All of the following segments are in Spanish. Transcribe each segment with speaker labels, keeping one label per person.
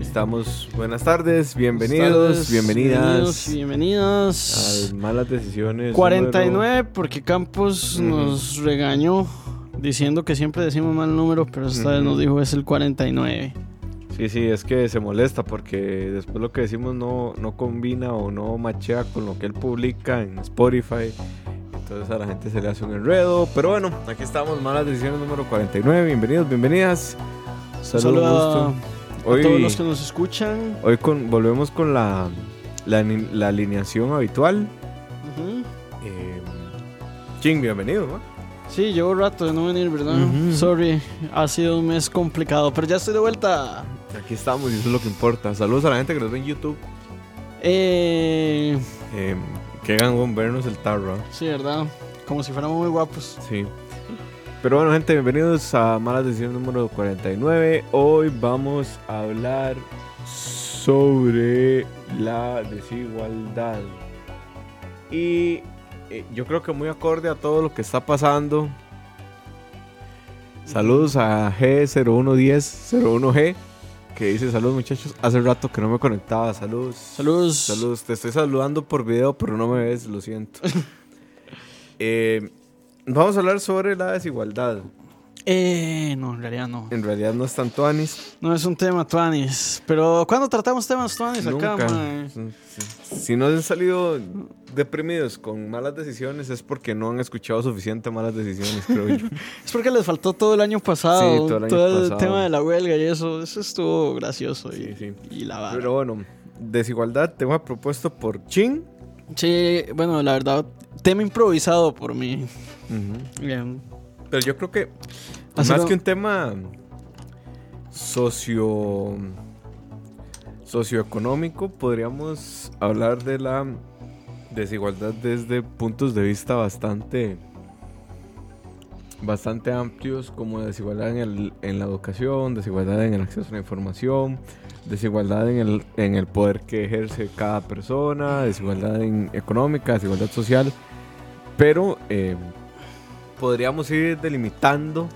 Speaker 1: Estamos, buenas tardes, bienvenidos,
Speaker 2: Buenas tardes,
Speaker 1: bienvenidas
Speaker 2: Bienvenidas.
Speaker 1: a Malas Decisiones.
Speaker 2: 49, porque Campos nos regañó diciendo que siempre decimos mal número, pero esta vez
Speaker 1: Ujú.
Speaker 2: nos dijo es el 49.
Speaker 1: número- Sí, sí, es que se molesta porque después lo que decimos no, no combina o no machea con lo que él publica en Spotify. Entonces a la gente se le hace un enredo. Pero bueno, aquí estamos, Malas Decisiones número 49. Bienvenidos, bienvenidas.
Speaker 2: Un
Speaker 1: Saludos,
Speaker 2: saludo a, todos los que nos escuchan.
Speaker 1: hoy con, volvemos con la, la, ni- la alineación habitual. Eh, Ching, bienvenido, ¿no?
Speaker 2: Sí, llevo rato de no venir, ¿verdad? Sorry, ha sido un mes complicado, pero ya estoy de vuelta.
Speaker 1: Aquí estamos y eso es lo que importa. Saludos a la gente que nos ve en YouTube.
Speaker 2: Eh,
Speaker 1: Eh, que hagan vernos el tarro. ¿eh?
Speaker 2: sí, ¿verdad? Como si fuéramos muy guapos.
Speaker 1: Sí. Pero bueno, gente, bienvenidos a Malas Decisiones número 49. Hoy vamos a hablar sobre la desigualdad. Y eh, yo creo que muy acorde a todo lo que está pasando. Saludos a G011001G que dice saludos muchachos. Hace rato que no me conectaba. Saludos.
Speaker 2: Saludos.
Speaker 1: Saludos, te estoy saludando por video, pero no me ves, lo siento. Eh, vamos a hablar sobre la desigualdad.
Speaker 2: Eh, no, en realidad no.
Speaker 1: En realidad no es tanto Anis.
Speaker 2: No es un tema tuanis. Pero ¿cuándo tratamos temas tuanis acá, mae?
Speaker 1: Si- Si no han salido deprimidos con malas decisiones es porque no han escuchado suficiente malas decisiones, creo yo.
Speaker 2: Es porque les faltó todo el año pasado.
Speaker 1: Sí, todo el año pasado.
Speaker 2: tema de la huelga y eso. Eso estuvo gracioso. Y,
Speaker 1: Sí, sí.
Speaker 2: y la vara.
Speaker 1: Pero bueno, desigualdad, tema propuesto por Chin.
Speaker 2: Sí, bueno, la verdad, tema improvisado por mí. Bien.
Speaker 1: Pero yo creo que
Speaker 2: Así
Speaker 1: más que un tema socio socioeconómico, podríamos hablar de la desigualdad desde puntos de vista bastante bastante amplios como desigualdad en, el- en la educación, desigualdad en el acceso a la información, desigualdad en el, en el poder que ejerce cada persona, desigualdad en económica, desigualdad social, pero eh, podríamos ir delimitando.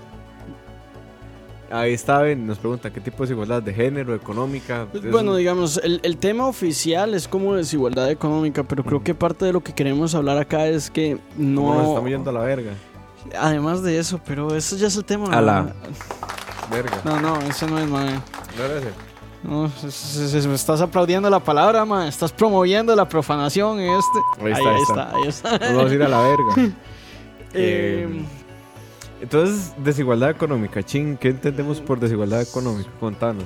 Speaker 1: Ahí está, nos pregunta qué tipo de desigualdad de género, económica.
Speaker 2: Pues, Bueno, digamos, el, el tema oficial es como desigualdad económica, pero creo que parte de lo que queremos hablar acá es que
Speaker 1: no, nos
Speaker 2: no...
Speaker 1: estamos yendo a la verga.
Speaker 2: Además de eso, pero eso ya es el tema.
Speaker 1: A la-
Speaker 2: mae.
Speaker 1: Verga.
Speaker 2: No, no, eso no es, mae.
Speaker 1: No era ese.
Speaker 2: No, es- es- me estás aplaudiendo la palabra, ma. Estás promoviendo la profanación en este.
Speaker 1: Ahí está, ahí
Speaker 2: está, ahí está.
Speaker 1: Nos vamos a ir a la verga.
Speaker 2: Eh,
Speaker 1: Eh, Entonces, desigualdad económica. Chin, ¿qué entendemos por desigualdad económica? Contanos.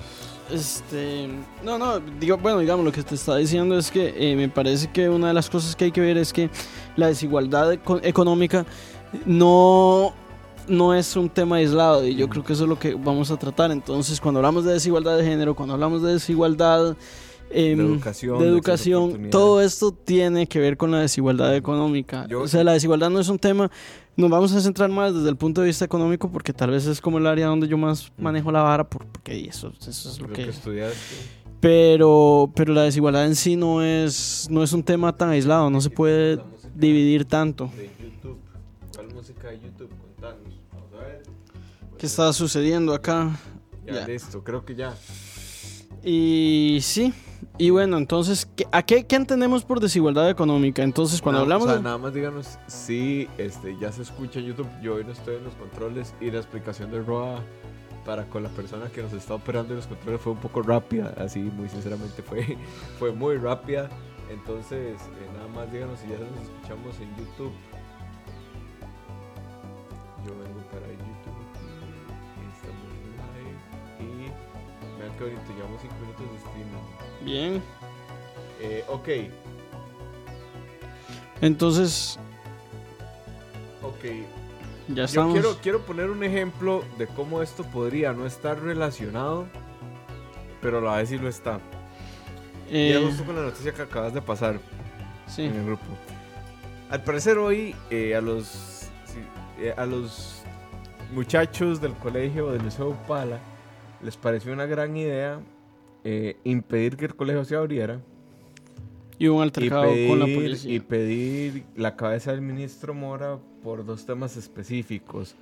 Speaker 2: este, no, no, digo, bueno, digamos, lo que te está diciendo es que eh, me parece que una de las cosas que hay que ver es que la desigualdad eco- económica no, no es un tema aislado y yo creo que eso es lo que vamos a tratar. Entonces, cuando hablamos de desigualdad de género, cuando hablamos de desigualdad em,
Speaker 1: De educación,
Speaker 2: de educación, todo esto tiene que ver con la desigualdad económica.
Speaker 1: Yo-
Speaker 2: o sea, la desigualdad no es un tema, nos vamos a centrar más desde el punto de vista económico porque tal vez es como el área donde yo más manejo la vara, por- porque eso, eso es lo
Speaker 1: Lo
Speaker 2: que...
Speaker 1: que estudiaste.
Speaker 2: Pero, pero la desigualdad en sí no es, no es un tema tan aislado, no se puede dividir tanto.
Speaker 1: De
Speaker 2: ¿Qué está sucediendo acá?
Speaker 1: Ya,
Speaker 2: Ya.
Speaker 1: listo. Creo que ya.
Speaker 2: Y sí, y bueno, entonces, ¿qué- ¿a qué, qué entendemos por desigualdad económica? Entonces, cuando
Speaker 1: Nada-
Speaker 2: hablamos
Speaker 1: o sea,
Speaker 2: de...
Speaker 1: nada más díganos si este, ya se escucha en YouTube. Yo hoy no estoy en los controles y la explicación de Roa para con la persona que nos está operando en los controles fue un poco rápida. Así, muy sinceramente, fue, fue muy rápida. Entonces, eh, nada más díganos si ya nos escuchamos en YouTube. Qué bonito. Llevamos 5 minutos de streaming.
Speaker 2: Bien.
Speaker 1: Eh, ok,
Speaker 2: Entonces,
Speaker 1: ok.
Speaker 2: ya
Speaker 1: Yo
Speaker 2: estamos.
Speaker 1: quiero, quiero poner un ejemplo de cómo esto podría no estar relacionado, pero a la vez sí lo está. y
Speaker 2: Eh,
Speaker 1: es justo con la noticia que acabas de pasar
Speaker 2: sí.
Speaker 1: en el grupo. Al parecer hoy eh, a los sí, eh, a los muchachos del colegio del Liceo Upala les pareció una gran idea eh, impedir que el colegio se abriera
Speaker 2: Y un
Speaker 1: y
Speaker 2: altercado con la
Speaker 1: pedir,
Speaker 2: policía.
Speaker 1: y pedir la cabeza del ministro Mora por dos temas específicos.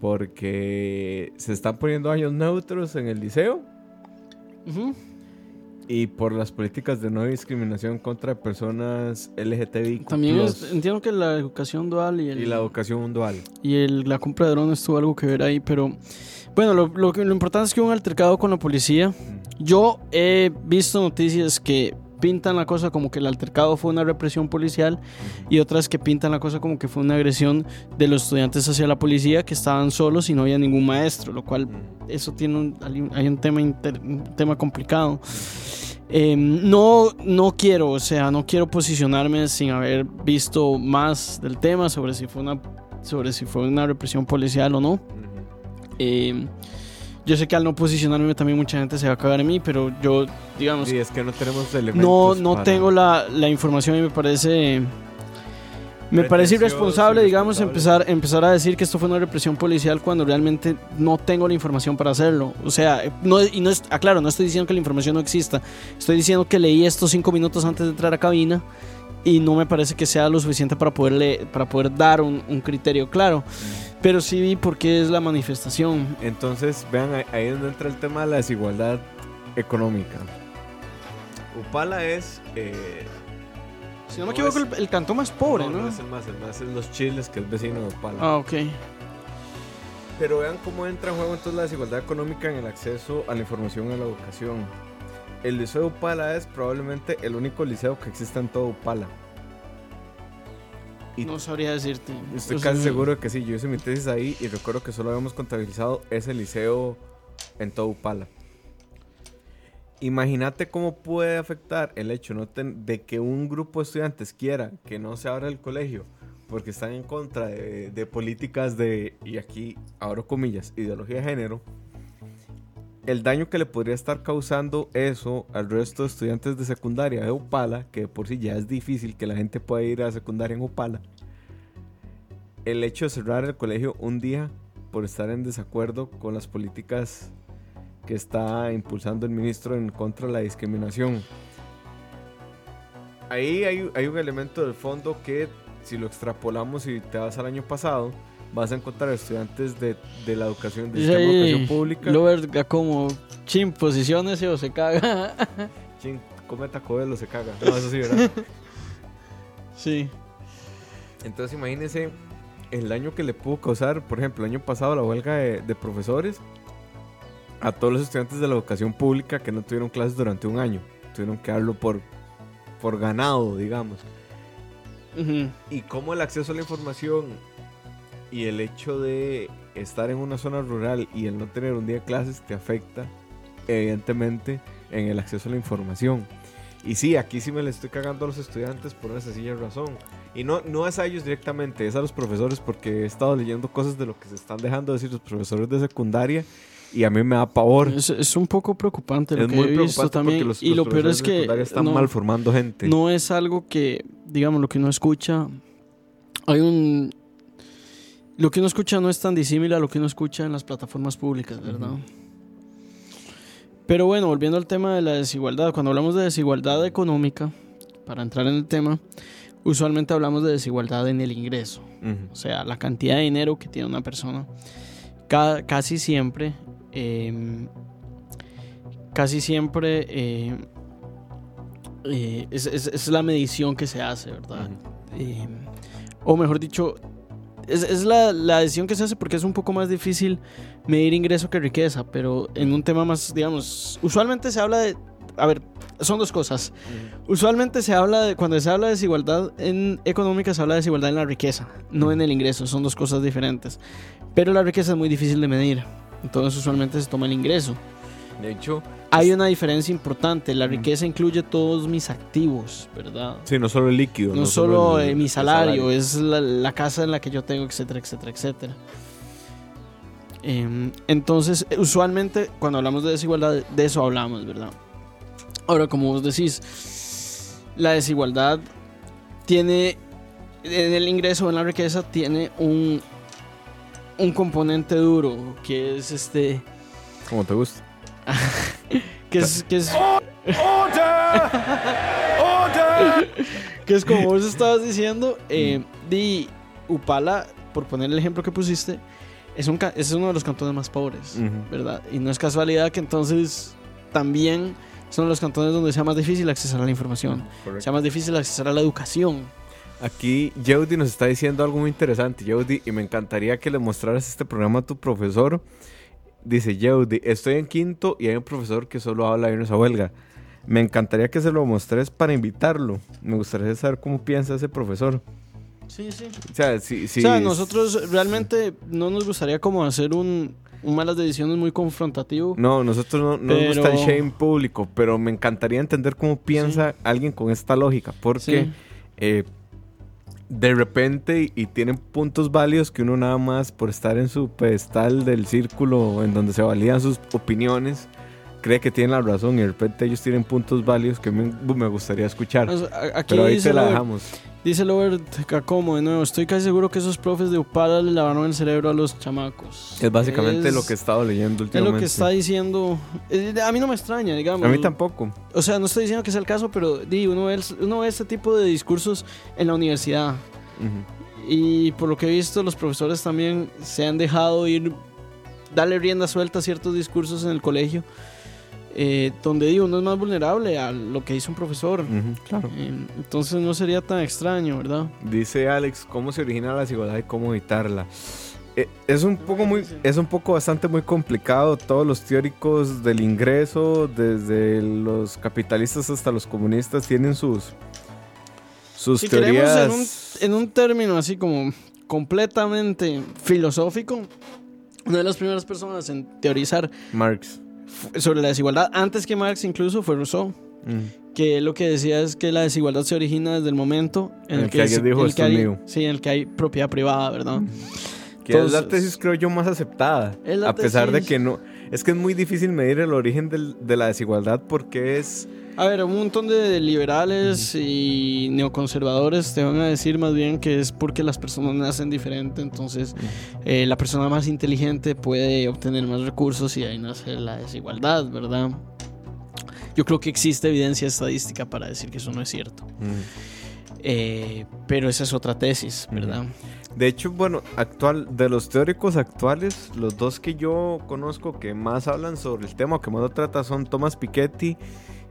Speaker 1: Porque se están poniendo años neutros en el liceo y por las políticas de no discriminación contra personas LGTBI.
Speaker 2: También es- entiendo que la educación dual y, el,
Speaker 1: y la educación dual.
Speaker 2: y el- la compra de drones tuvo algo que ver ahí, pero bueno, lo, lo, lo importante es que hubo un altercado con la policía. Yo he visto noticias que pintan la cosa como que el altercado fue una represión policial y otras que pintan la cosa como que fue una agresión de los estudiantes hacia la policía que estaban solos y no había ningún maestro, lo cual eso tiene un- hay un tema, inter- un tema complicado. Eh, no, no quiero, o sea, no quiero posicionarme sin haber visto más del tema sobre si fue una, sobre si fue una represión policial o no. Eh, yo sé que al no posicionarme también mucha gente se va a cagar en mí, pero yo, digamos,
Speaker 1: Sí, es que no tenemos
Speaker 2: no,
Speaker 1: elementos.
Speaker 2: no
Speaker 1: para-
Speaker 2: tengo la, la información y me parece... Me parece irresponsable, digamos, empezar, empezar a decir que esto fue una represión policial cuando realmente no tengo la información para hacerlo. O sea, no, y no es, aclaro, no estoy diciendo que la información no exista. Estoy diciendo que leí esto cinco minutos antes de entrar a cabina y no me parece que sea lo suficiente para, poderle, para poder dar un, un criterio claro. Pero sí vi por qué es la manifestación.
Speaker 1: Entonces, vean, ahí- es donde entra el tema de la desigualdad económica. Upala es. eh,
Speaker 2: Si no me equivoco,
Speaker 1: es-
Speaker 2: el, el cantón más pobre,
Speaker 1: no,
Speaker 2: ¿no?
Speaker 1: no es el más, el más es los chiles, que es vecino de Upala.
Speaker 2: Ah, ok.
Speaker 1: Pero vean cómo entra en juego entonces la desigualdad económica en el acceso a la información y a la educación. El liceo de Upala es probablemente el único liceo que existe en todo Upala. Y
Speaker 2: No sabría decirte.
Speaker 1: Estoy casi seguro de que sí. Yo hice mi tesis ahí y recuerdo que solo habíamos contabilizado ese liceo en todo Upala. Imagínate cómo puede afectar el hecho no de que un grupo de estudiantes quiera que no se abra el colegio porque están en contra de, de políticas de, y aquí abro comillas, ideología de género. El daño que le podría estar causando eso al resto de estudiantes de secundaria de Upala, que por sí ya es difícil que la gente pueda ir a secundaria en Upala, el hecho de cerrar el colegio un día por estar en desacuerdo con las políticas que está impulsando el ministro en contra de la discriminación. Ahí hay, hay un elemento del fondo que si lo extrapolamos y te vas al año pasado, vas a encontrar estudiantes de, de la educación, del
Speaker 2: Dice
Speaker 1: sistema de educación pública.
Speaker 2: Lo verga como chin, posiciones o se caga.
Speaker 1: Chin, come Taco o se caga. No, eso sí, ¿verdad?
Speaker 2: sí.
Speaker 1: Entonces imagínense el daño que le pudo causar, por ejemplo, el año pasado la huelga de, de profesores a todos los estudiantes de la educación pública que no tuvieron clases durante un año. Tuvieron que darlo por, por ganado, digamos. Y cómo el acceso a la información y el hecho de estar en una zona rural y el no tener un día de clases te afecta, evidentemente, en el acceso a la información. Y sí, aquí sí me le estoy cagando a los estudiantes por una sencilla razón. Y no, no es a ellos directamente, es a los profesores porque he estado leyendo cosas de lo que se están dejando decir los profesores de secundaria y a mí me da pavor.
Speaker 2: Es, es un poco preocupante lo
Speaker 1: Es
Speaker 2: que
Speaker 1: muy
Speaker 2: he visto
Speaker 1: preocupante
Speaker 2: también.
Speaker 1: porque los,
Speaker 2: y
Speaker 1: los
Speaker 2: lo peor es que
Speaker 1: están
Speaker 2: no,
Speaker 1: mal formando gente.
Speaker 2: no es algo que, digamos, lo que uno escucha. Hay un. Lo que uno escucha no es tan disímil a lo que uno escucha en las plataformas públicas, ¿verdad? Pero bueno, volviendo al tema de la desigualdad, cuando hablamos de desigualdad económica, para entrar en el tema, usualmente hablamos de desigualdad en el ingreso. O sea, la cantidad de dinero que tiene una persona. Ca- casi siempre. eh, casi siempre. eh, eh, es, es- es la medición que se hace, ¿verdad? Eh, o mejor dicho, es, es la, la decisión que se hace porque es un poco más difícil medir ingreso que riqueza, pero en un tema más, digamos, usualmente se habla de, a ver, son dos cosas. Usualmente se habla de, cuando se habla de desigualdad en económica, se habla de desigualdad en la riqueza, no en el ingreso, son dos cosas diferentes. Pero la riqueza es muy difícil de medir, entonces usualmente se toma el ingreso.
Speaker 1: De hecho,
Speaker 2: Hay una diferencia importante. La riqueza incluye todos mis activos, ¿verdad?
Speaker 1: sí, no solo el líquido.
Speaker 2: No, solo
Speaker 1: el-
Speaker 2: eh, mi salario, es la, la casa en la que yo tengo, etcétera, etcétera, etcétera. Em, entonces, eh, usualmente cuando hablamos de desigualdad, de eso hablamos, ¿verdad? Ahora, como vos decís, la desigualdad tiene, en el ingreso, en la riqueza, tiene un, un componente duro, que es este,
Speaker 1: Como te gusta.
Speaker 2: que es, que es, que es como vos estabas diciendo, eh, di Upala, por poner el ejemplo que pusiste, es, un, es uno de los cantones más pobres,
Speaker 1: Ujú.
Speaker 2: ¿verdad? Y no es casualidad que entonces también son los cantones donde sea más difícil accesar a la información, sea más difícil accesar a la educación.
Speaker 1: Aquí Yeudi nos está diciendo algo muy interesante, Yeudi, y me encantaría que le mostraras este programa a tu profesor. Dice Yeudi, estoy en quinto y hay un profesor que solo habla de irnos a huelga. Me encantaría que se lo mostres para invitarlo. Me gustaría saber cómo piensa ese profesor.
Speaker 2: Sí, sí.
Speaker 1: O sea,
Speaker 2: o sea, nosotros realmente no nos gustaría como hacer un, un malas decisiones muy confrontativo.
Speaker 1: No, nosotros no, no nos gusta el shame público, pero me encantaría entender cómo piensa alguien con esta lógica, porque
Speaker 2: Sí.
Speaker 1: eh, de repente y tienen puntos válidos que uno nada más por estar en su pedestal del círculo en donde se validan sus opiniones cree que tienen la razón y de repente ellos tienen puntos válidos que me, me gustaría escuchar.
Speaker 2: Aquí
Speaker 1: Pero ahí te la dejamos.
Speaker 2: Dice Robert Cacomo de nuevo, estoy casi seguro que esos profes de Upala le lavaron el cerebro a los chamacos.
Speaker 1: Es básicamente
Speaker 2: Es-
Speaker 1: lo que he estado leyendo
Speaker 2: Es
Speaker 1: últimamente.
Speaker 2: lo que está diciendo. A mí no me extraña, digamos.
Speaker 1: A mí tampoco.
Speaker 2: O sea, no estoy diciendo que sea el caso, pero di, uno, ve, uno ve este tipo de discursos en la universidad.
Speaker 1: Ujú.
Speaker 2: Y por lo que he visto, los profesores también se han dejado ir, darle rienda suelta a ciertos discursos en el colegio, eh, donde di, uno es más vulnerable a lo que dice un profesor.
Speaker 1: Claro.
Speaker 2: Eh, entonces no sería tan extraño, ¿verdad?
Speaker 1: Dice Alex, ¿cómo se origina la desigualdad y cómo evitarla? Eh, es un poco muy, es un poco bastante muy complicado. Todos los teóricos del ingreso, desde los capitalistas hasta los comunistas, tienen sus sus
Speaker 2: Si
Speaker 1: teorías.
Speaker 2: en un, en un término así como completamente filosófico, una de las primeras personas en teorizar
Speaker 1: Marx.
Speaker 2: Sobre la desigualdad, antes que Marx incluso, fue Rousseau.
Speaker 1: Mm.
Speaker 2: que lo que decía es que la desigualdad se origina desde el momento en el, que,
Speaker 1: alguien
Speaker 2: es-
Speaker 1: dijo,
Speaker 2: en el
Speaker 1: "Esto
Speaker 2: que hay,
Speaker 1: mío".
Speaker 2: sí, en el que hay propiedad privada, ¿verdad?
Speaker 1: Que es la
Speaker 2: Entonces-
Speaker 1: tesis, creo yo, más aceptada. A pesar de que no. Es que es muy difícil medir el origen del- de la desigualdad porque es.
Speaker 2: A ver, un montón de liberales y neoconservadores te van a decir más bien que es porque las personas nacen diferente, entonces eh, la persona más inteligente puede obtener más recursos y ahí nace la desigualdad, ¿verdad? Yo creo que existe evidencia estadística para decir que eso no es cierto.
Speaker 1: Mm.
Speaker 2: Eh, pero esa es otra tesis, ¿verdad?
Speaker 1: De hecho, bueno, actual, de los teóricos actuales, los dos que yo conozco que más hablan sobre el tema, o que más lo tratan, son Thomas Piketty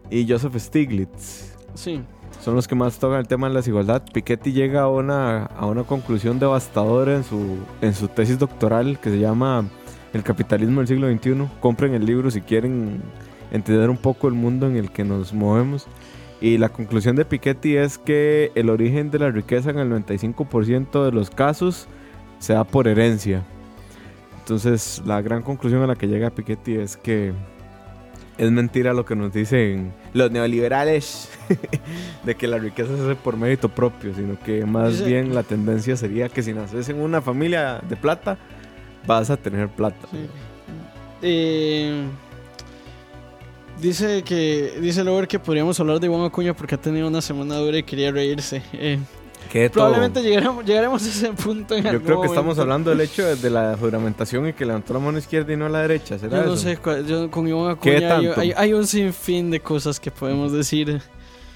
Speaker 1: y Joseph Stiglitz.
Speaker 2: Sí.
Speaker 1: Son los que más tocan el tema de la desigualdad. Piketty llega a una, a una conclusión devastadora en su, en su tesis doctoral que se llama El capitalismo del siglo XXI. Compren el libro si quieren entender un poco el mundo en el que nos movemos. Y la conclusión de Piketty es que el origen de la riqueza en el 95% de los casos se da por herencia. Entonces, la gran conclusión a la que llega Piketty es que es mentira lo que nos dicen los neoliberales de que la riqueza se hace por mérito propio, sino que más bien la tendencia sería que si naces en una familia de plata, vas a tener plata.
Speaker 2: Sí. Eh, dice que dice Lover que podríamos hablar de Iván Acuña porque ha tenido una semana dura y quería reírse. Eh,
Speaker 1: Que
Speaker 2: probablemente llegaremos, llegaremos a ese punto en
Speaker 1: Yo creo que estamos hablando del hecho de, de la juramentación y que levantó la mano izquierda y no la derecha. ¿Será
Speaker 2: Yo no
Speaker 1: eso?
Speaker 2: sé, cuál- yo con Iván
Speaker 1: ¿Qué
Speaker 2: Acuña hay, hay- hay un sinfín de cosas que podemos decir.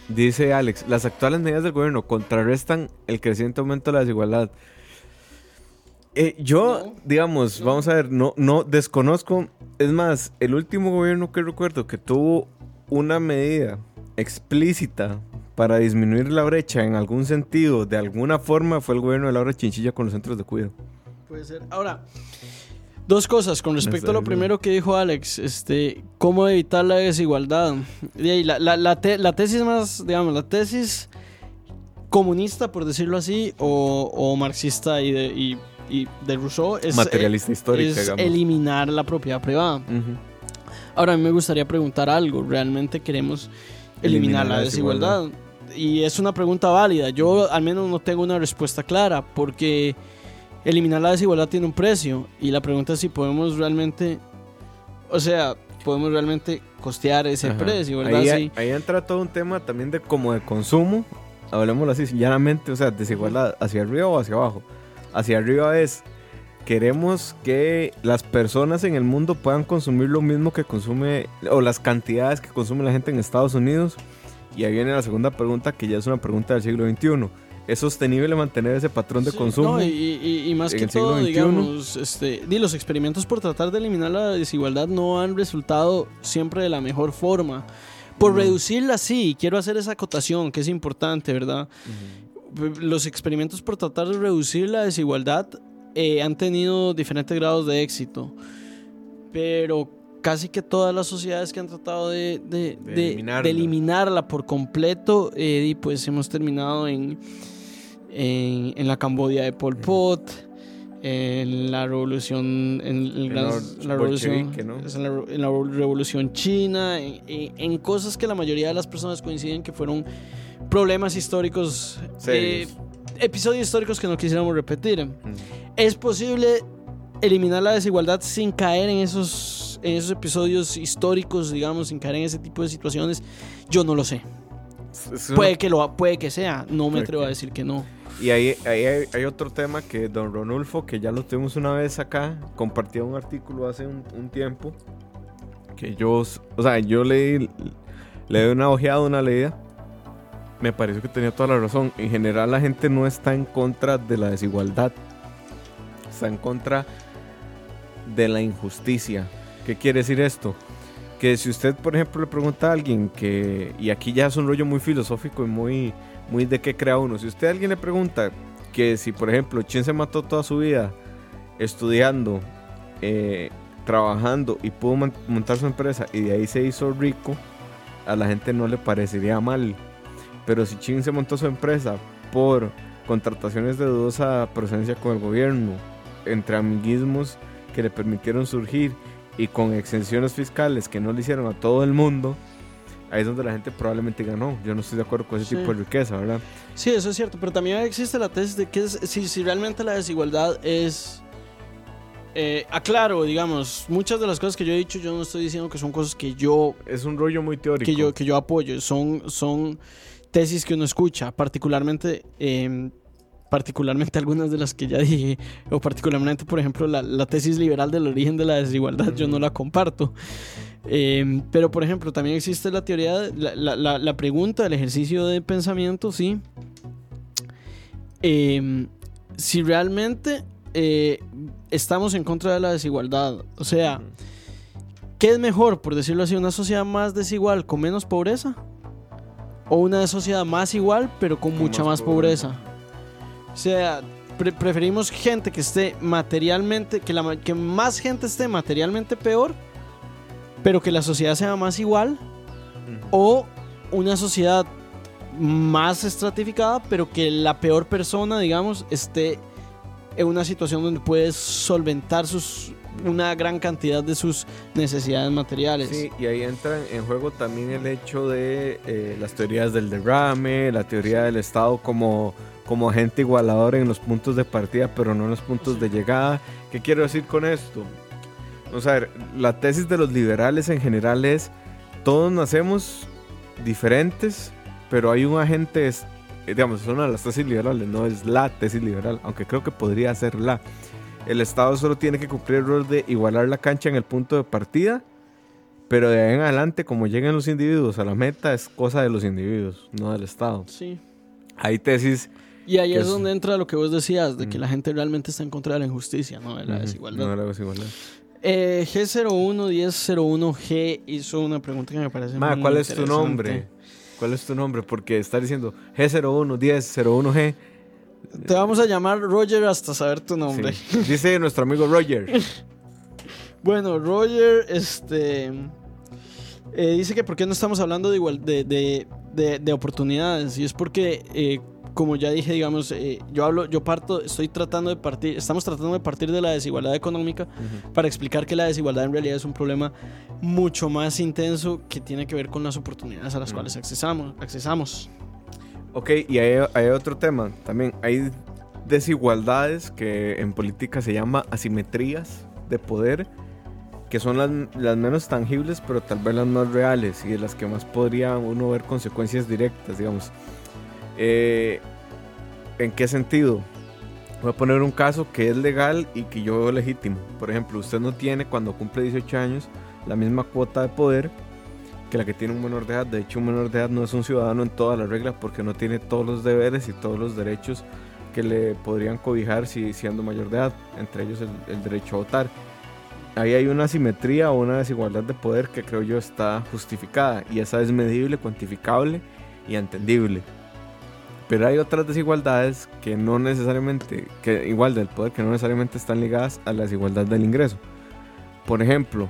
Speaker 1: Dice Alex, las actuales medidas del gobierno contrarrestan el creciente aumento de la desigualdad. Eh, yo,
Speaker 2: No.
Speaker 1: digamos, vamos a ver, no, no desconozco. Es más, el último gobierno que recuerdo que tuvo una medida explícita para disminuir la brecha en algún sentido, de alguna forma, fue el gobierno de Laura Chinchilla con los centros de cuidado.
Speaker 2: Puede ser. Ahora, dos cosas con respecto a lo primero que dijo Alex, este, cómo evitar la desigualdad. De ahí, la, la- la te- la tesis más, digamos, la tesis comunista, por decirlo así, o, o marxista y de, y, y de Rousseau es,
Speaker 1: Materialista histórica,
Speaker 2: es
Speaker 1: digamos.
Speaker 2: eliminar la propiedad privada. Ahora a mí me gustaría preguntar algo. ¿Realmente queremos eliminar, la desigualdad? Y es una pregunta válida. Yo al menos no tengo una respuesta clara porque eliminar la desigualdad tiene un precio. Y la pregunta es si podemos realmente, o sea, podemos realmente costear ese
Speaker 1: Ajá.
Speaker 2: precio, ¿verdad?
Speaker 1: Ahí,
Speaker 2: Sí.
Speaker 1: ahí entra todo un tema también de como de consumo. Hablemoslo así, llanamente, o sea, desigualdad hacia arriba o hacia abajo. Hacia arriba es, queremos que las personas en el mundo puedan consumir lo mismo que consume, o las cantidades que consume la gente en Estados Unidos. Y ahí viene la segunda pregunta, que ya es una pregunta del siglo XXI. ¿Es sostenible mantener ese patrón de
Speaker 2: Sí,
Speaker 1: consumo?
Speaker 2: no, y, y- y más que todo, digamos, este, di, los experimentos por tratar de eliminar la desigualdad no han resultado siempre de la mejor forma. Por
Speaker 1: No.
Speaker 2: reducirla, sí, quiero hacer esa acotación que es importante, ¿verdad? Los experimentos por tratar de reducir la desigualdad eh, han tenido diferentes grados de éxito, pero casi que todas las sociedades que han tratado de, de-
Speaker 1: De
Speaker 2: de-
Speaker 1: eliminarla.
Speaker 2: de eliminarla por completo, eh, y pues hemos terminado en, en, en la Cambodia de Pol Pot, en la revolución, en, la revolución, china, en, cosas que la mayoría de las personas coinciden que fueron problemas históricos, eh, episodios históricos que no quisiéramos repetir. ¿Es posible eliminar la desigualdad sin caer en esos, en esos episodios históricos, digamos, sin caer en ese tipo de situaciones? Yo no lo sé.
Speaker 1: Una-
Speaker 2: Puede que, lo, puede que sea, no me atrevo a decir que no.
Speaker 1: Y ahí, ahí hay, hay otro tema que don Ronulfo, que ya lo tuvimos una vez acá, compartió un artículo hace un, un tiempo, que yo, o sea, yo leí, le di una ojeada, una leída, me pareció que tenía toda la razón. En general la gente no está en contra de la desigualdad, está en contra de la injusticia. ¿Qué quiere decir esto? Que si usted, por ejemplo, le pregunta a alguien que, y aquí ya es un rollo muy filosófico y muy, muy de qué crea uno, si usted a alguien le pregunta que si, por ejemplo, Chin se mató toda su vida estudiando, eh, trabajando y pudo montar su empresa y de ahí se hizo rico, a la gente no le parecería mal. Pero si Chin se montó su empresa por contrataciones de dudosa procedencia con el gobierno, entre amiguismos que le permitieron surgir y con exenciones fiscales que no le hicieron a todo el mundo, ahí es donde la gente probablemente ganó. Yo no estoy de acuerdo con ese
Speaker 2: Sí.
Speaker 1: tipo de riqueza, ¿verdad?
Speaker 2: Sí, eso es cierto, pero también existe la tesis de que es- si, si realmente la desigualdad es... Eh, aclaro, digamos, muchas de las cosas que yo he dicho, yo no estoy diciendo que son cosas que yo
Speaker 1: Es un rollo muy teórico.
Speaker 2: que yo, que yo apoyo. Son, son tesis que uno escucha, particularmente, eh, particularmente algunas de las que ya dije, o particularmente, por ejemplo, la, la tesis liberal del origen de la desigualdad, yo no la comparto. Eh, pero, por ejemplo, también existe la teoría, la, la- pregunta, el ejercicio de pensamiento, sí. Eh, si realmente eh, estamos en contra de la desigualdad, o sea, ¿Qué es mejor, por decirlo así, una sociedad más desigual con menos pobreza? ¿O una sociedad más igual pero con,
Speaker 1: Con
Speaker 2: mucha
Speaker 1: más
Speaker 2: más pobreza? Sea, pre- preferimos gente que esté materialmente, que, la, que más gente esté materialmente peor, pero que la sociedad sea más igual, o una sociedad más estratificada, pero que la peor persona, digamos, esté en una situación donde puede solventar sus, una gran cantidad de sus necesidades materiales.
Speaker 1: Sí, y ahí entra en juego también el hecho de eh, las teorías del derrame, la teoría del Estado como, como agente igualador en los puntos de partida, pero no en los puntos de llegada. ¿Qué quiero decir con esto? Vamos a ver, la tesis de los liberales en general es, todos nacemos diferentes, pero hay un agente, eh, digamos, es una de las tesis liberales, no es la tesis liberal, aunque creo que podría ser la. El Estado solo tiene que cumplir el rol de igualar la cancha en el punto de partida, pero de ahí en adelante, como lleguen los individuos a la meta, es cosa de los individuos, no del Estado.
Speaker 2: Sí.
Speaker 1: Hay tesis
Speaker 2: Y ahí es
Speaker 1: es-
Speaker 2: donde entra lo que vos decías, de que la gente realmente está en contra de la injusticia, no de la desigualdad.
Speaker 1: No de la desigualdad.
Speaker 2: Eh, G011001G hizo una pregunta que me parece
Speaker 1: Ma,
Speaker 2: muy
Speaker 1: ¿cuál es tu nombre? ¿Cuál es tu nombre? Porque está diciendo G01, 10, 01G.
Speaker 2: Te vamos a llamar Roger hasta saber tu nombre.
Speaker 1: Sí. Dice nuestro amigo Roger.
Speaker 2: Bueno, Roger, este. eh, dice que por qué no estamos hablando de, igual, de, de, de- de oportunidades. Y es porque eh, como ya dije, digamos, eh, yo hablo, yo parto, estoy tratando de partir, estamos tratando de partir de la desigualdad económica para explicar que la desigualdad en realidad es un problema mucho más intenso que tiene que ver con las oportunidades a las
Speaker 1: Mm.
Speaker 2: cuales accesamos. accesamos.
Speaker 1: Ok, y hay, hay otro tema también. Hay desigualdades que en política se llama asimetrías de poder, que son las, las menos tangibles, pero tal vez las más reales y de las que más podría uno ver consecuencias directas, digamos. Eh, ¿En qué sentido? Voy a poner un caso que es legal y que yo veo legítimo. Por ejemplo, usted no tiene cuando cumple 18 años la misma cuota de poder que la que tiene un menor de edad. De hecho, un menor de edad no es un ciudadano en todas las reglas porque no tiene todos los deberes y todos los derechos que le podrían cobijar si siendo mayor de edad, entre ellos el, el derecho a votar. Ahí hay una asimetría o una desigualdad de poder que creo yo está justificada y esa es medible, cuantificable y entendible. Pero hay otras desigualdades que no necesariamente, que igual del poder, que no necesariamente están ligadas a la desigualdad del ingreso. Por ejemplo,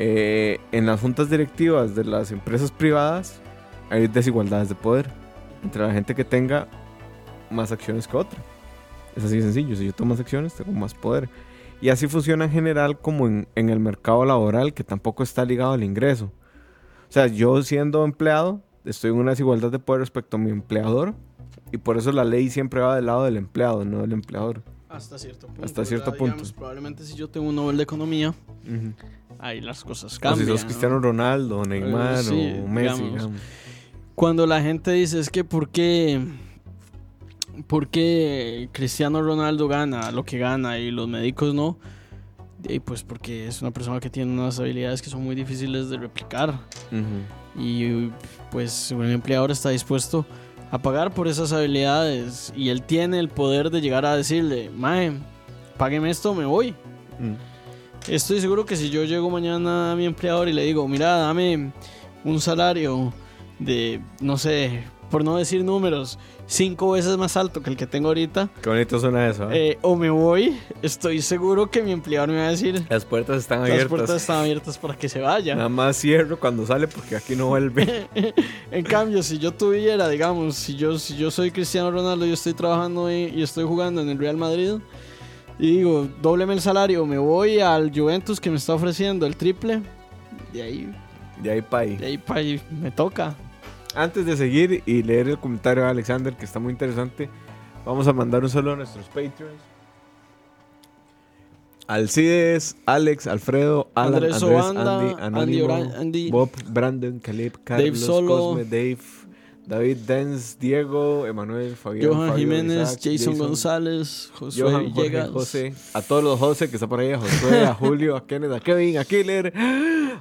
Speaker 1: eh, en las juntas directivas de las empresas privadas hay desigualdades de poder entre la gente que tenga más acciones que otra. Es así de sencillo, si yo tomo más acciones tengo más poder. Y así funciona en general como en, en el mercado laboral que tampoco está ligado al ingreso. O sea, yo siendo empleado estoy en una desigualdad de poder respecto a mi empleador y por eso la ley siempre va del lado del empleado, no del empleador.
Speaker 2: Hasta cierto punto.
Speaker 1: Hasta cierto
Speaker 2: ¿verdad? Digamos,
Speaker 1: punto.
Speaker 2: probablemente si yo tengo un Nobel de Economía,
Speaker 1: Ujú.
Speaker 2: ahí las cosas
Speaker 1: O
Speaker 2: cambian.
Speaker 1: si sos
Speaker 2: ¿no?
Speaker 1: Cristiano Ronaldo, Neymar
Speaker 2: sí,
Speaker 1: o Messi,
Speaker 2: digamos.
Speaker 1: digamos.
Speaker 2: Cuando la gente dice es que por qué, por qué Cristiano Ronaldo gana lo que gana y los médicos no, y pues porque es una persona que tiene unas habilidades que son muy difíciles de replicar
Speaker 1: Ujú.
Speaker 2: y pues un empleador está dispuesto a pagar por esas habilidades y él tiene el poder de llegar a decirle, mae, págueme esto, me voy.
Speaker 1: Mm.
Speaker 2: Estoy seguro que si yo llego mañana a mi empleador y le digo, mira, dame un salario de, no sé, por no decir números, cinco veces más alto que el que tengo ahorita,
Speaker 1: Qué bonito suena eso. ¿eh?
Speaker 2: eh, o me voy, estoy seguro que mi empleador me va a decir,
Speaker 1: Las puertas están
Speaker 2: las
Speaker 1: abiertas.
Speaker 2: puertas están abiertas para que se vaya.
Speaker 1: Nada más cierro cuando sale porque aquí no vuelve.
Speaker 2: en cambio, si yo tuviera, digamos, si yo, si yo soy Cristiano Ronaldo y estoy trabajando y estoy jugando en el Real Madrid, y digo, dobleme el salario, me voy al Juventus que me está ofreciendo el triple, de ahí,
Speaker 1: de ahí para ahí.
Speaker 2: de ahí, pa' ahí me toca.
Speaker 1: Antes de seguir y leer el comentario de Alexander, que está muy interesante, vamos a mandar un saludo a nuestros Patreons. Alcides, Alex, Alfredo, Alan,
Speaker 2: Andrés
Speaker 1: Andrés,
Speaker 2: Obanda,
Speaker 1: Andy,
Speaker 2: Andy
Speaker 1: Anónimo,
Speaker 2: Ora- Andy-
Speaker 1: Bob, Brandon, Caleb, Carlos,
Speaker 2: Solo,
Speaker 1: Cosme, Dave, David, Dance, Diego, Emanuel, Fabián,
Speaker 2: Johan
Speaker 1: Fabio,
Speaker 2: Jiménez,
Speaker 1: Isaac,
Speaker 2: Jason, González, Josué
Speaker 1: Johan, Jorge,
Speaker 2: Villegas,
Speaker 1: José, a todos los José que está por ahí, a Josué, a Julio, a Kenneth, a Kevin, a Killer,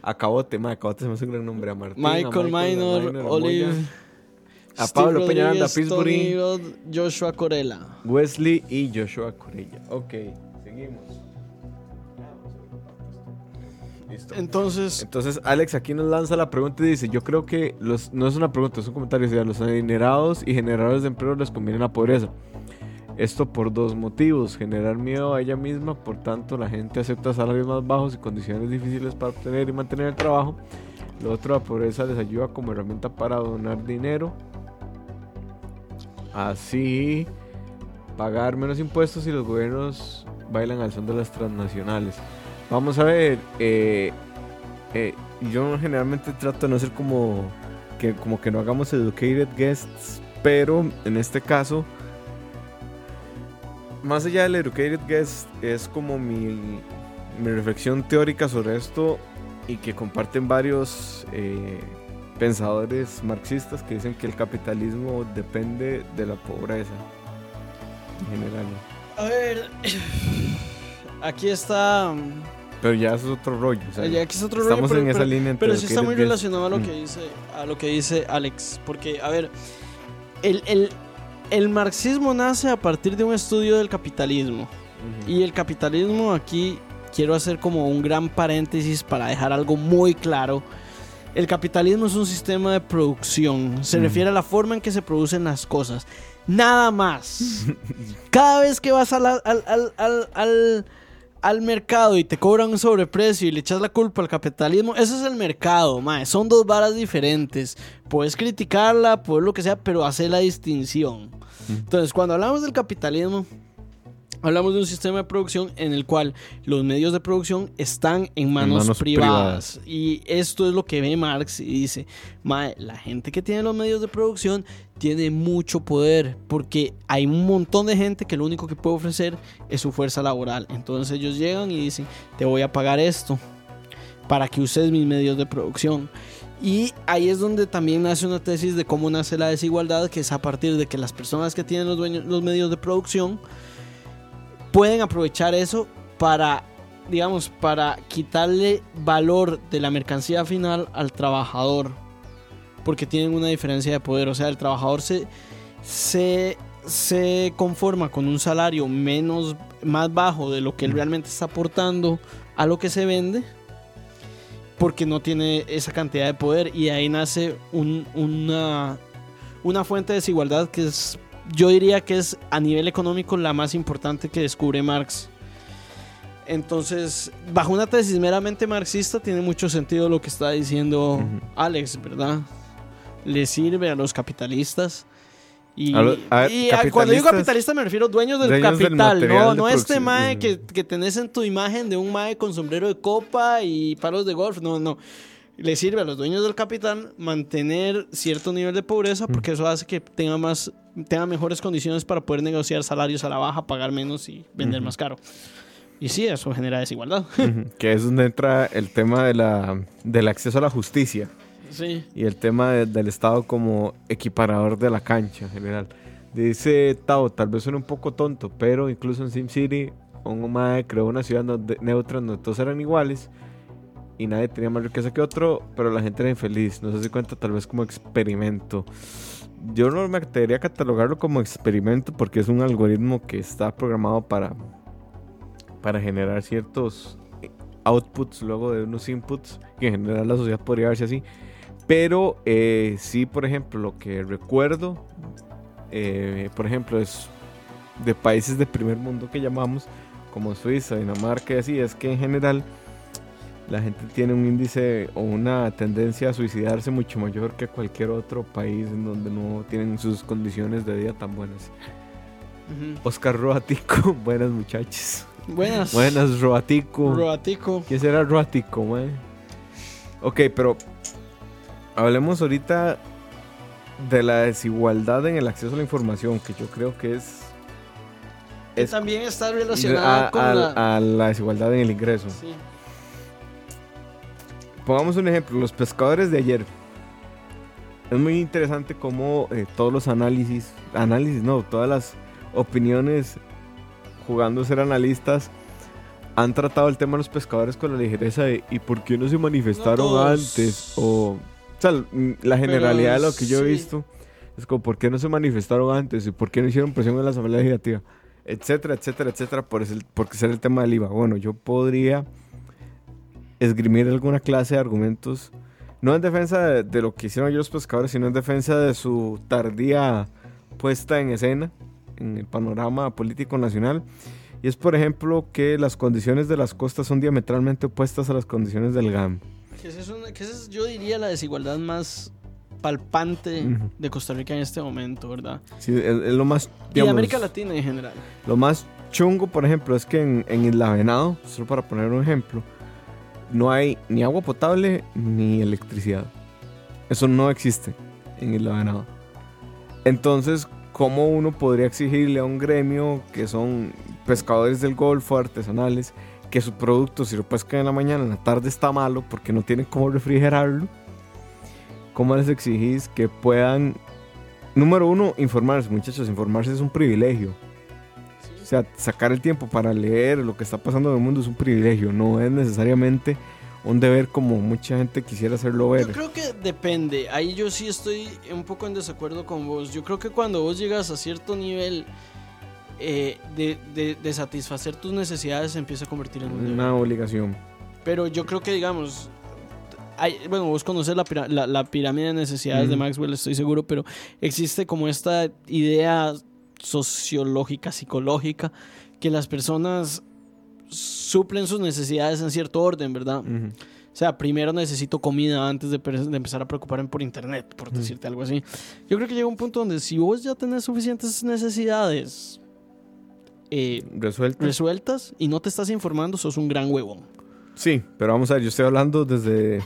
Speaker 1: a Cabote, ma, Cabote se me hace un gran nombre, a Martín, a
Speaker 2: Michael
Speaker 1: a
Speaker 2: Minor,
Speaker 1: Minor, a
Speaker 2: Olive,
Speaker 1: Moya, a
Speaker 2: Steve
Speaker 1: Pablo Peñaranda, a
Speaker 2: Rod, Joshua Corella.
Speaker 1: Wesley y Joshua Corella. Ok, seguimos. Listo.
Speaker 2: Entonces,
Speaker 1: Entonces, Alex aquí nos lanza la pregunta y dice: Yo creo que los, no es una pregunta, es un comentario. dice, A los adinerados y generadores de empleo les conviene la pobreza. Esto por dos motivos: generar miedo a ella misma, por tanto, la gente acepta salarios más bajos y condiciones difíciles para obtener y mantener el trabajo. Lo otro, la pobreza les ayuda como herramienta para donar dinero. Así, pagar menos impuestos y los gobiernos bailan al son de las transnacionales. Vamos a ver, eh, eh, yo generalmente trato de no ser como que, como que no hagamos educated guests, pero en este caso, más allá del educated guest, es como mi, mi reflexión teórica sobre esto y que comparten varios eh, pensadores marxistas que dicen que el capitalismo depende de la pobreza en general.
Speaker 2: a ver, aquí está,
Speaker 1: Pero ya es otro rollo. o sea,
Speaker 2: ya aquí está otro rollo,
Speaker 1: estamos
Speaker 2: pero-
Speaker 1: en esa
Speaker 2: pero-
Speaker 1: línea entre
Speaker 2: Pero sí está muy relacionado a lo
Speaker 1: Mm.
Speaker 2: que dice, a lo que dice Alex, porque a ver, el, el, el marxismo nace a partir de un estudio del capitalismo y el capitalismo aquí quiero hacer como un gran paréntesis para dejar algo muy claro. El capitalismo es un sistema de producción, se
Speaker 1: Mm.
Speaker 2: refiere a la forma en que se producen las cosas. Nada más. Cada vez que vas a la- al, al, al, al, al mercado y te cobran un sobreprecio y le echas la culpa al capitalismo, eso es el mercado, mae. Son dos varas diferentes. Puedes criticarla, puedes lo que sea, pero hacer la distinción. Entonces, cuando hablamos del capitalismo, hablamos de un sistema de producción en el cual los medios de producción están en manos,
Speaker 1: manos
Speaker 2: privadas. Y esto es lo que ve Marx y dice, mae, la gente que tiene los medios de producción tiene mucho poder porque hay un montón de gente que lo único que puede ofrecer es su fuerza laboral. Entonces ellos llegan y dicen, te voy a pagar esto para que uses mis medios de producción. Y ahí es donde también nace una tesis de cómo nace la desigualdad, que es a partir de que las personas que tienen los, dueños, los medios de producción pueden aprovechar eso para, digamos, para quitarle valor de la mercancía final al trabajador. Porque tienen una diferencia de poder. O sea, el trabajador se, se, se conforma con un salario menos, más bajo de lo que él realmente está aportando a lo que se vende. Porque no tiene esa cantidad de poder. Y ahí nace un- una, una fuente de desigualdad que es yo diría que es a nivel económico la más importante que descubre Marx. Entonces, bajo una tesis meramente marxista, tiene mucho sentido lo que está diciendo. Alex, ¿verdad? Le sirve a los capitalistas. Y,
Speaker 1: A lo- a ver,
Speaker 2: y a- cuando digo capitalista me refiero a dueños del
Speaker 1: Dueños
Speaker 2: capital, no, no este mae que, que tenés en tu imagen de un mae con sombrero de copa y palos de golf, no, no. Le sirve a los dueños del capital mantener cierto nivel de pobreza porque eso hace que tenga más tenga mejores condiciones para poder negociar salarios a la baja, pagar menos y vender más caro. Y sí, eso genera desigualdad.
Speaker 1: Que es donde entra el tema de la, del acceso a la justicia y el tema de- del Estado como equiparador de la cancha en general. Dice Tao, tal vez suene un poco tonto, pero incluso en SimCity un mae creó una ciudad neutra donde todos eran iguales y nadie tenía más riqueza que otro, pero la gente era infeliz. No sé si cuenta tal vez como experimento. Yo no me atrevería a catalogarlo como experimento porque es un algoritmo que está programado para, para generar ciertos outputs luego de unos inputs que en general la sociedad podría verse así. Pero eh, sí, por ejemplo, lo que recuerdo, eh, por ejemplo, es de países de primer mundo que llamamos, como Suiza, Dinamarca y así, es que en general la gente tiene un índice o una tendencia a suicidarse mucho mayor que cualquier otro país en donde no tienen sus condiciones de vida tan buenas. Oscar Roatico, buenas muchachos.
Speaker 2: Buenas.
Speaker 1: Buenas, Roatico.
Speaker 2: Roatico.
Speaker 1: ¿Quién será Roatico, man? Ok, pero hablemos ahorita de la desigualdad en el acceso a la información, que yo creo que es,
Speaker 2: también está relacionada
Speaker 1: a,
Speaker 2: con
Speaker 1: a-
Speaker 2: la...
Speaker 1: a la desigualdad en el ingreso.
Speaker 2: Sí.
Speaker 1: Pongamos un ejemplo, los pescadores de ayer. Es muy interesante cómo eh, todos los análisis, análisis no, todas las opiniones jugando a ser analistas han tratado el tema de los pescadores con la ligereza de ¿y por qué no se manifestaron antes? O, o sea, l- la generalidad de lo que yo he
Speaker 2: sí.
Speaker 1: visto es como ¿por qué no se manifestaron antes? ¿Y por qué no hicieron presión en la Asamblea Legislativa? Etcétera, etcétera, etcétera, por, ese, porque ser el tema del IVA. Bueno, yo podría esgrimir alguna clase de argumentos, no en defensa de, de lo que hicieron ayer los pescadores, sino en defensa de su tardía puesta en escena en el panorama político nacional. Y es, por ejemplo, que las condiciones de las costas son diametralmente opuestas a las condiciones del GAM.
Speaker 2: Que esa es, una- que esa es, yo diría, la desigualdad más palpante de Costa Rica en este momento, ¿verdad?
Speaker 1: Sí, es, es lo más,
Speaker 2: Y América Latina en general.
Speaker 1: lo más chungo, por ejemplo, es que en, en Isla Venado, solo para poner un ejemplo, no hay ni agua potable ni electricidad. Eso no existe en Isla Venado. Entonces, ¿cómo uno podría exigirle a un gremio que son pescadores del Golfo, artesanales, que su producto, si lo pescan en la mañana, en la tarde está malo porque no tienen cómo refrigerarlo? ¿Cómo les exigís que puedan, número uno, informarse? Muchachos, informarse es un privilegio. O sea, sacar el tiempo para leer lo que está pasando en el mundo es un privilegio, no es necesariamente un deber como mucha gente quisiera hacerlo ver.
Speaker 2: Yo creo que depende. Ahí yo sí estoy un poco en desacuerdo con vos. Yo creo que cuando vos llegas a cierto nivel eh, de, de- de satisfacer tus necesidades se empieza a convertir en un deber.
Speaker 1: Una obligación.
Speaker 2: Pero yo creo que, digamos, hay, bueno, vos conoces la, la- la pirámide de necesidades de. Maxwell, estoy seguro, pero existe como esta idea sociológica, psicológica, que las personas suplen sus necesidades en cierto orden, ¿verdad? O sea, primero necesito comida antes de empezar a preocuparme por internet, por decirte algo así. Yo creo que llega un punto donde si vos ya tenés suficientes necesidades eh, resueltas y no te estás informando, sos un gran huevón.
Speaker 1: Sí, pero vamos a ver, yo estoy hablando desde,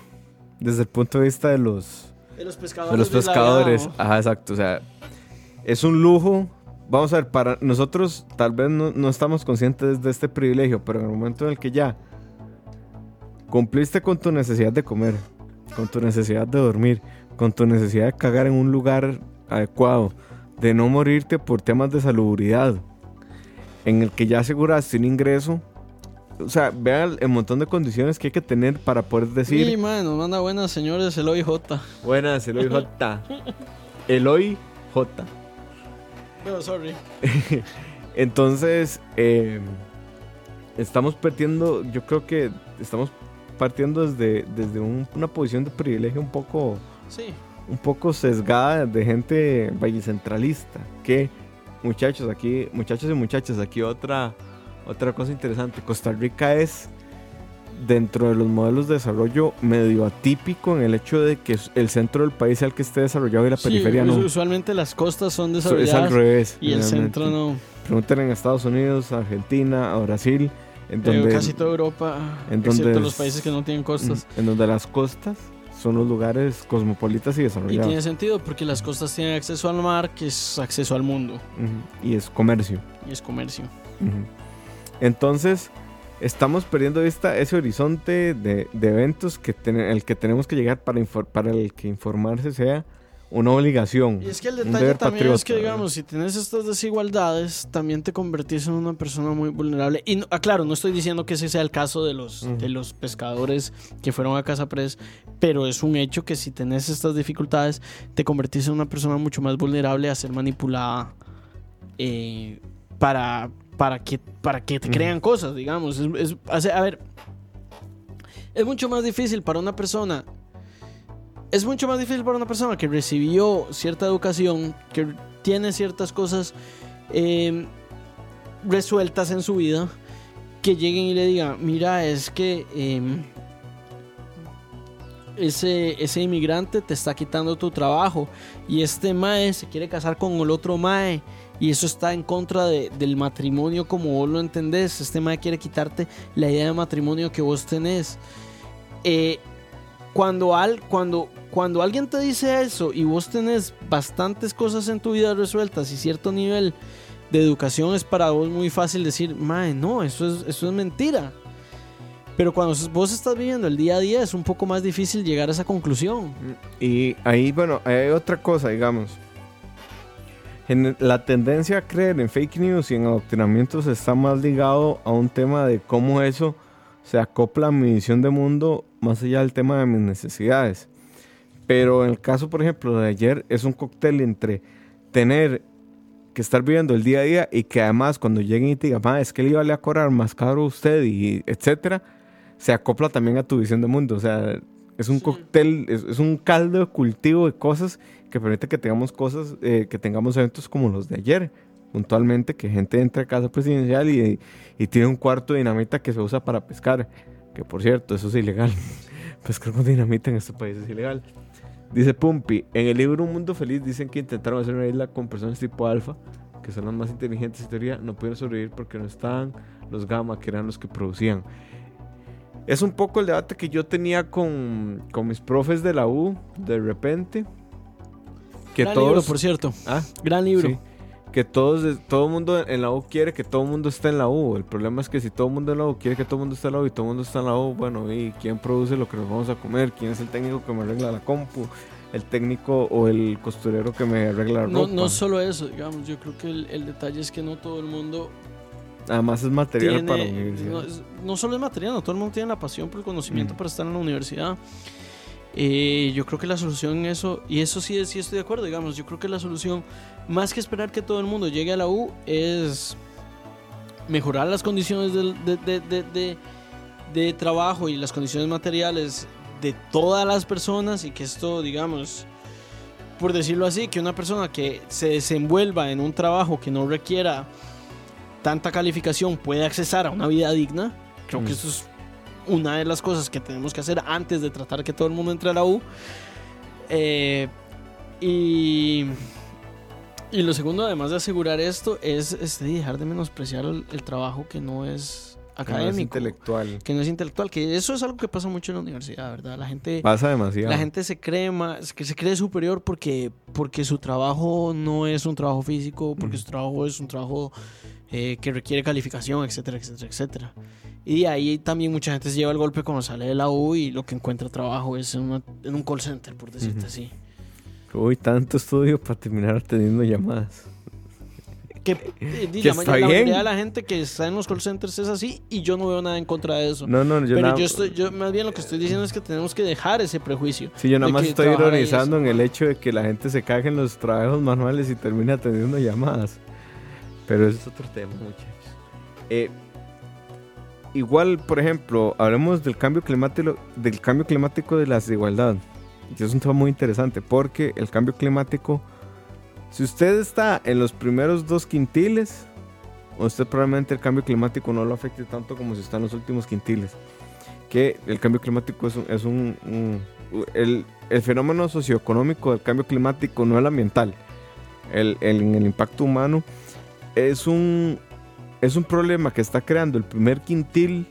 Speaker 1: desde el punto de vista de los,
Speaker 2: De los pescadores.
Speaker 1: de los pescadores. Ajá, exacto. O sea, es un lujo. Vamos a ver, para nosotros tal vez no, no estamos conscientes de este privilegio, pero en el momento en el que ya cumpliste con tu necesidad de comer, con tu necesidad de dormir, con tu necesidad de cagar en un lugar adecuado, de no morirte por temas de salubridad, en el que ya aseguraste un ingreso. O sea, vean el montón de condiciones que hay que tener para poder decir...
Speaker 2: Sí, man, nos manda buenas señores el OIJ.
Speaker 1: Buenas, Eloy J. Eloy J.
Speaker 2: Pero sorry.
Speaker 1: Entonces, eh, estamos partiendo, yo creo que estamos partiendo desde, desde un- una posición de privilegio un poco,
Speaker 2: Sí.
Speaker 1: un poco sesgada de gente vallecentralista. Que, muchachos, aquí, muchachos y muchachas, aquí otra, otra cosa interesante. Costa Rica es dentro de los modelos de desarrollo medio atípico en el hecho de que el centro del país sea el que esté desarrollado y la
Speaker 2: Sí,
Speaker 1: periferia no.
Speaker 2: us- Usualmente las costas son
Speaker 1: Eso es
Speaker 2: desarrolladas
Speaker 1: al revés.
Speaker 2: y el centro no.
Speaker 1: Pregúntenle en Estados Unidos, Argentina, a Brasil, en
Speaker 2: Eh,
Speaker 1: donde,
Speaker 2: casi toda Europa,
Speaker 1: en
Speaker 2: excepto
Speaker 1: donde
Speaker 2: los
Speaker 1: es-
Speaker 2: países que no tienen costas.
Speaker 1: en donde las costas son los lugares cosmopolitas y
Speaker 2: Y
Speaker 1: desarrollados.
Speaker 2: tiene sentido porque las costas tienen acceso al mar, que es acceso al mundo
Speaker 1: Y es comercio.
Speaker 2: y es comercio.
Speaker 1: Entonces, estamos perdiendo vista ese horizonte de, de eventos que ten- el que tenemos que llegar para, para el que informarse sea una obligación.
Speaker 2: Y es que el detalle también es que, digamos, si tienes estas desigualdades, también te convertís en una persona muy vulnerable. Y, no- ah, claro, no estoy diciendo que ese sea el caso de los, de los pescadores que fueron a Casa Pres, pero es un hecho que si tenés estas dificultades, te convertís en una persona mucho más vulnerable a ser manipulada eh, para, para, que, para que te crean cosas, digamos. Es, a ver, es mucho más difícil para una persona es mucho más difícil para una persona que recibió cierta educación, que tiene ciertas cosas eh, resueltas en su vida, que lleguen y le digan, mira, es que eh, ese, ese inmigrante te está quitando tu trabajo y este mae se quiere casar con el otro mae y eso está en contra de- del matrimonio como vos lo entendés. Este mae quiere quitarte la idea de matrimonio que vos tenés. Eh, cuando, al, cuando, cuando alguien te dice eso y vos tenés bastantes cosas en tu vida resueltas y cierto nivel de educación es para vos muy fácil decir, mae, no, eso es, eso es mentira. Pero cuando vos estás viviendo el día a día es un poco más difícil llegar a esa conclusión.
Speaker 1: Y ahí, bueno, hay otra cosa, digamos. En la tendencia a creer en fake news y en adoctrinamientos está más ligado a un tema de cómo eso se acopla a mi visión de mundo más allá del tema de mis necesidades. Pero en el caso, por ejemplo, de ayer, es un cóctel entre tener que estar viviendo el día a día y que además cuando lleguen y te digan, "Ma, es que le iba a cobrar más caro a usted y etcétera, se acopla también a tu visión de mundo. O sea, es un
Speaker 2: Sí.
Speaker 1: cóctel, es, es un caldo de cultivo de cosas que permite que tengamos cosas, eh, que tengamos eventos como los de ayer. Puntualmente, que gente entra a casa presidencial y, y tiene un cuarto de dinamita que se usa para pescar. Que por cierto, eso es ilegal. Pescar con dinamita en este país es ilegal. Dice Pumpi, en el libro Un Mundo Feliz dicen que intentaron hacer una isla con personas tipo alfa, que son las más inteligentes en teoría, no pudieron sobrevivir porque no estaban los gamma, que eran los que producían. Es un poco el debate que yo tenía con, con mis profes de la U, de repente. Que
Speaker 2: Gran
Speaker 1: todos...
Speaker 2: libro, por cierto.
Speaker 1: Ah,
Speaker 2: Gran libro.
Speaker 1: sí. Que todos, todo el mundo en la U quiere que todo el mundo esté en la U. El problema es que si todo el mundo en la U quiere que todo el mundo esté en la U y todo el mundo está en la U, bueno, ¿y quién produce lo que nos vamos a comer? ¿Quién es el técnico que me arregla la compu? ¿El técnico o el costurero que me arregla la
Speaker 2: No,
Speaker 1: ropa?
Speaker 2: no solo eso, digamos, yo creo que el, el detalle es que no todo el mundo
Speaker 1: Además es material
Speaker 2: tiene,
Speaker 1: para la universidad.
Speaker 2: no, no solo es material, no todo el mundo tiene la pasión por el conocimiento
Speaker 1: Mm.
Speaker 2: para estar en la universidad. Eh, yo creo que la solución en eso, y eso sí, sí estoy de acuerdo, digamos, yo creo que la solución, más que esperar que todo el mundo llegue a la U, es mejorar las condiciones de, de- de- de- de trabajo y las condiciones materiales de todas las personas y que esto, digamos, por decirlo así, que una persona que se desenvuelva en un trabajo que no requiera tanta calificación puede accesar a una vida digna. Creo
Speaker 1: Mm.
Speaker 2: que eso es una de las cosas que tenemos que hacer antes de tratar que todo el mundo entre a la U. Eh, y, y lo segundo, además de asegurar esto, es este, dejar de menospreciar el, el trabajo que no es
Speaker 1: Que no es
Speaker 2: académico,
Speaker 1: intelectual.
Speaker 2: que no es intelectual, que eso es algo que pasa mucho en la universidad, ¿verdad? La gente...
Speaker 1: Pasa demasiado.
Speaker 2: La gente se cree más, que se cree superior porque, porque su trabajo no es un trabajo físico, porque su trabajo es un trabajo eh, que requiere calificación, etcétera, etcétera, etcétera. Y ahí también mucha gente se lleva el golpe cuando sale de la U y lo que encuentra trabajo es en, una- en un call center, por decirte así.
Speaker 1: Uy, tanto estudio para terminar teniendo llamadas.
Speaker 2: Que, eh,
Speaker 1: Que
Speaker 2: la, ma-
Speaker 1: está
Speaker 2: la
Speaker 1: bien.
Speaker 2: mayoría de la gente que está en los call centers es así y yo no veo nada en contra de eso.
Speaker 1: No, no, yo
Speaker 2: Pero
Speaker 1: nada,
Speaker 2: yo estoy, yo más bien lo que estoy diciendo es que tenemos que dejar ese prejuicio.
Speaker 1: sí, yo nada más estoy ironizando en el hecho de que la gente se cague en los trabajos manuales y termina teniendo llamadas. Pero eso es otro tema, muchachos. Eh, igual, por ejemplo, hablemos del cambio climático, del cambio climático de la desigualdad. Es un tema muy interesante porque el cambio climático, si usted está en los primeros dos quintiles, usted probablemente el cambio climático no lo afecte tanto como si está en los últimos quintiles. Que el cambio climático es un, es un- un- el, el fenómeno socioeconómico del cambio climático, no el ambiental. El, el- el impacto humano es un, es un problema que está creando el primer quintil,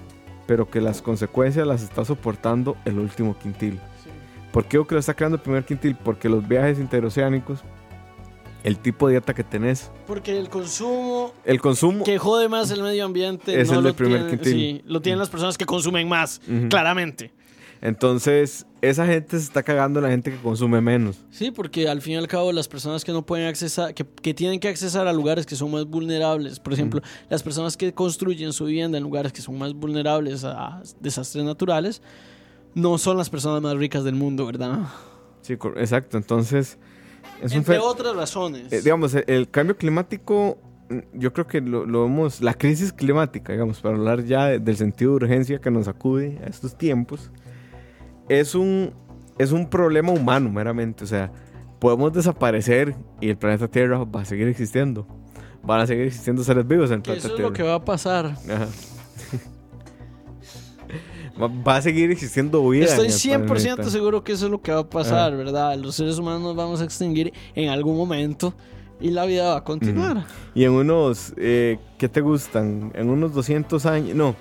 Speaker 1: pero que las consecuencias las está soportando el último quintil. ¿Por qué digo que lo está creando el primer quintil? Porque los viajes interoceánicos, el tipo de dieta que tenés,
Speaker 2: Porque el consumo
Speaker 1: el consumo...
Speaker 2: que jode más el medio ambiente
Speaker 1: Es
Speaker 2: no
Speaker 1: el del primer
Speaker 2: tienen-
Speaker 1: quintil.
Speaker 2: sí, lo tienen las personas que consumen más, claramente.
Speaker 1: Entonces, esa gente se está cagando a la gente que consume menos.
Speaker 2: Sí, porque al fin y al cabo las personas que no pueden accesar, que, que tienen que accesar a lugares que son más vulnerables, por ejemplo, las personas que construyen su vivienda en lugares que son más vulnerables a desastres naturales, no son las personas más ricas del mundo, ¿verdad?
Speaker 1: Sí, exacto. Entonces, es un
Speaker 2: Entre
Speaker 1: fe-
Speaker 2: otras razones.
Speaker 1: eh, digamos, el, el cambio climático, mm, yo creo que lo, lo vemos, la crisis climática, digamos, para hablar ya de- del sentido de urgencia que nos acude a estos tiempos, es un, es un problema humano meramente. O sea, podemos desaparecer y el planeta Tierra va a seguir existiendo. Van a seguir existiendo seres vivos en el planeta
Speaker 2: eso es
Speaker 1: Tierra.
Speaker 2: lo que va a pasar.
Speaker 1: Ajá. Va, a seguir existiendo vida.
Speaker 2: Estoy
Speaker 1: en el
Speaker 2: 100%
Speaker 1: planeta.
Speaker 2: seguro que eso es lo que va a pasar, ¿verdad? Los seres humanos nos vamos a extinguir en algún momento y la vida va a continuar.
Speaker 1: Y en unos, eh, ¿qué te gustan? En unos 200 años, no,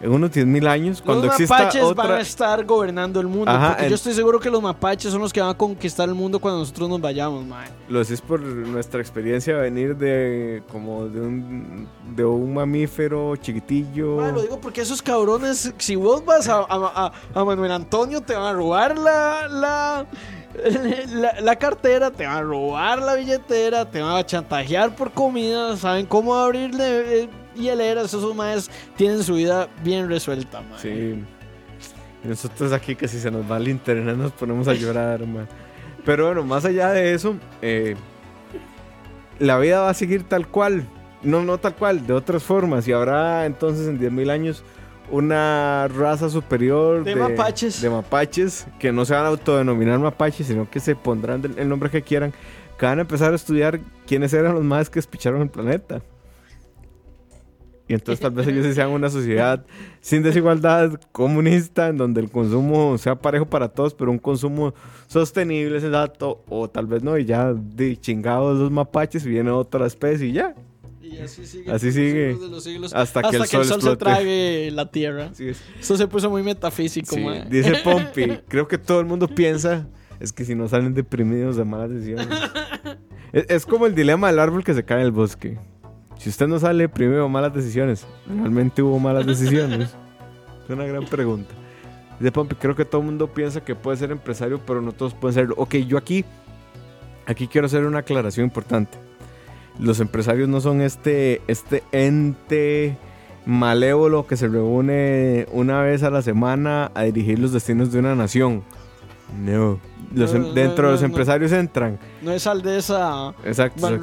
Speaker 1: en unos 10.000 años, cuando
Speaker 2: los
Speaker 1: exista
Speaker 2: mapaches van a estar gobernando el mundo.
Speaker 1: Ajá,
Speaker 2: porque yo estoy seguro que los mapaches son los que van a conquistar el mundo cuando nosotros nos vayamos, mae.
Speaker 1: Lo decís por nuestra experiencia de venir de como de un, de un mamífero chiquitillo.
Speaker 2: Mae, lo digo porque esos cabrones, si vos vas a, a- a- a Manuel Antonio, te van a robar la, la, la, la cartera, te van a robar la billetera, te van a chantajear por comida, saben cómo abrirle eh, hieleras. Esos maes tienen su vida bien resuelta.
Speaker 1: Sí. Y nosotros aquí que si se nos va el internet nos ponemos a llorar, man. Pero bueno, más allá de eso, eh, la vida va a seguir tal cual. No, no tal cual, de otras formas. Y habrá entonces en 10.000 años una raza superior
Speaker 2: De mapaches.
Speaker 1: de mapaches que no se van a autodenominar mapaches, sino que se pondrán el nombre que quieran. Que van a empezar a estudiar quiénes eran los más que despicharon el planeta. Y entonces tal vez ellos sí sean una sociedad sin desigualdad, comunista, en donde el consumo sea parejo para todos, pero un consumo sostenible, sensato, o tal vez no, y ya de chingados los mapaches viene otra especie y ya.
Speaker 2: Y así sigue.
Speaker 1: Así sigue.
Speaker 2: siglos de los siglos,
Speaker 1: Hasta que el sol
Speaker 2: se
Speaker 1: explote.
Speaker 2: trague la tierra.
Speaker 1: Es.
Speaker 2: Esto se puso muy metafísico,
Speaker 1: Sí,
Speaker 2: mae.
Speaker 1: dice Pompi, creo que todo el mundo piensa, es que si no salen deprimidos de malas decisiones. es, es como el dilema del árbol que se cae en el bosque. Si usted no sale de malas decisiones, ¿realmente hubo malas decisiones? es una gran pregunta. Dice Pompi, creo que todo el mundo piensa que puede ser empresario, pero no todos pueden serlo. Ok, yo aquí, aquí quiero hacer una aclaración importante. Los empresarios no son este, este ente malévolo que se reúne una vez a la semana a dirigir los destinos de una nación. No. Los em-
Speaker 2: No,
Speaker 1: dentro
Speaker 2: no,
Speaker 1: de los empresarios entran.
Speaker 2: No es aldesa.
Speaker 1: Exacto.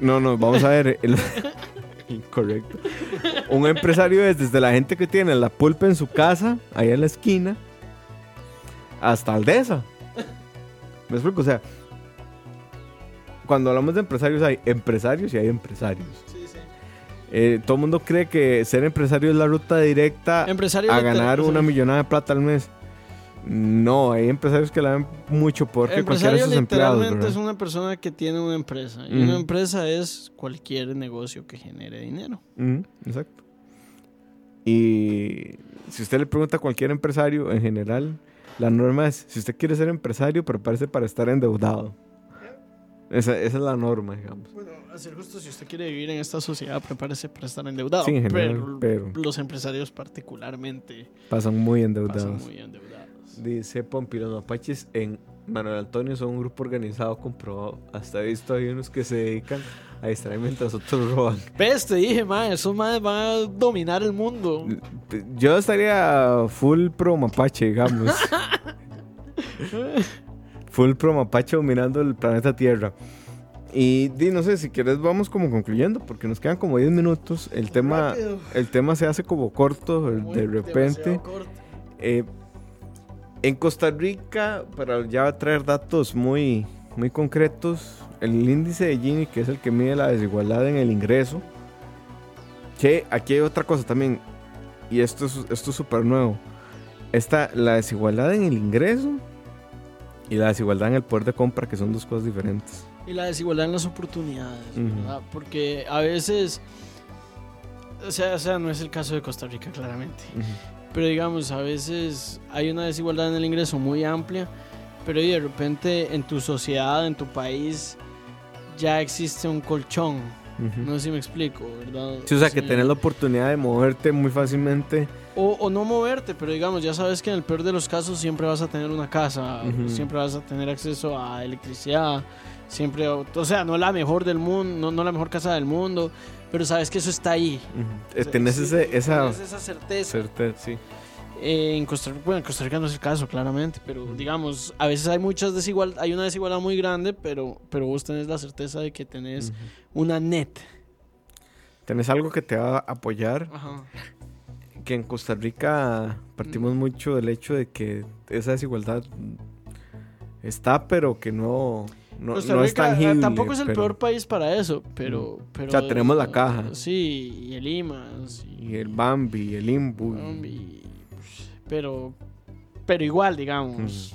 Speaker 1: No, no, vamos a ver. el- Incorrecto. Un empresario es desde la gente que tiene la pulpa en su casa, ahí en la esquina, hasta Aldesa. ¿Me explico? O sea, cuando hablamos de empresarios hay empresarios y hay empresarios.
Speaker 2: Sí, sí.
Speaker 1: Eh, todo el mundo cree que ser empresario es la ruta directa
Speaker 2: Empresario
Speaker 1: a ganar una millonada de plata al mes. No, hay empresarios que la ven mucho peor que cualquiera de
Speaker 2: Empresario
Speaker 1: sus empleados.
Speaker 2: literalmente es una persona que tiene una empresa. Y una empresa es cualquier negocio que genere dinero.
Speaker 1: Exacto. Y si usted le pregunta a cualquier empresario en general, la norma es, si usted quiere ser empresario, prepárese para estar endeudado. Esa, esa es la norma, digamos.
Speaker 2: Bueno, a ser justo, si usted quiere vivir en esta sociedad, prepárese para estar endeudado.
Speaker 1: Sí, en general, pero-
Speaker 2: los empresarios particularmente
Speaker 1: Pasan muy endeudados.
Speaker 2: pasan muy endeudados.
Speaker 1: Dice Pompi, los mapaches en Manuel Antonio son un grupo organizado comprobado. Hasta he visto hay unos que se dedican a distraer mientras otros roban.
Speaker 2: ¿Ves? Te dije, man, esos manes van a dominar el mundo.
Speaker 1: Yo estaría full pro mapache, digamos. full pro mapache dominando el planeta Tierra. Y di, no sé, si quieres vamos como concluyendo, porque nos quedan como 10 minutos. El tema,
Speaker 2: Rápido.
Speaker 1: el tema se hace como corto
Speaker 2: Muy
Speaker 1: de repente.
Speaker 2: corto.
Speaker 1: Eh, en Costa Rica, para ya traer datos muy, muy concretos, el índice de Gini, que es el que mide la desigualdad en el ingreso, que aquí hay otra cosa también, y esto es esto es súper nuevo. Está la desigualdad en el ingreso y la desigualdad en el poder de compra, que son dos cosas diferentes.
Speaker 2: Y la desigualdad en las oportunidades,
Speaker 1: Ujú.
Speaker 2: ¿verdad? Porque a veces, o sea, o sea, no es el caso de Costa Rica, claramente. Pero digamos, a veces hay una desigualdad en el ingreso muy amplia, pero de repente en tu sociedad, en tu país, ya existe un colchón.
Speaker 1: Ujú.
Speaker 2: No sé si me explico, ¿verdad?
Speaker 1: Sí, o sea, que
Speaker 2: Sí.
Speaker 1: tenés la oportunidad de moverte muy fácilmente.
Speaker 2: O, o no moverte, pero digamos, ya sabes que en el peor de los casos siempre vas a tener una casa,
Speaker 1: Ujú.
Speaker 2: siempre vas a tener acceso a electricidad, siempre, o sea, no la mejor del mundo, no, no la mejor casa del mundo, pero sabes que eso está ahí. Sea,
Speaker 1: tenés
Speaker 2: sí,
Speaker 1: ese, esa
Speaker 2: tenés esa certeza.
Speaker 1: certeza, sí.
Speaker 2: Eh, en Costa Rica, bueno, en Costa Rica no es el caso, claramente, pero digamos, a veces hay muchas desigual, hay una desigualdad muy grande, pero, pero vos tenés la certeza de que tenés una net.
Speaker 1: Tenés algo que te va a apoyar.
Speaker 2: Ajá.
Speaker 1: Que en Costa Rica partimos mucho del hecho de que esa desigualdad está, pero que no, no,
Speaker 2: Costa
Speaker 1: no es tangible.
Speaker 2: tampoco es el
Speaker 1: pero-
Speaker 2: peor país para eso, pero... pero
Speaker 1: O sea, tenemos la caja.
Speaker 2: Sí, y el IMAS.
Speaker 1: Y el Bambi, el Imbu. y-
Speaker 2: pero, pero igual, digamos.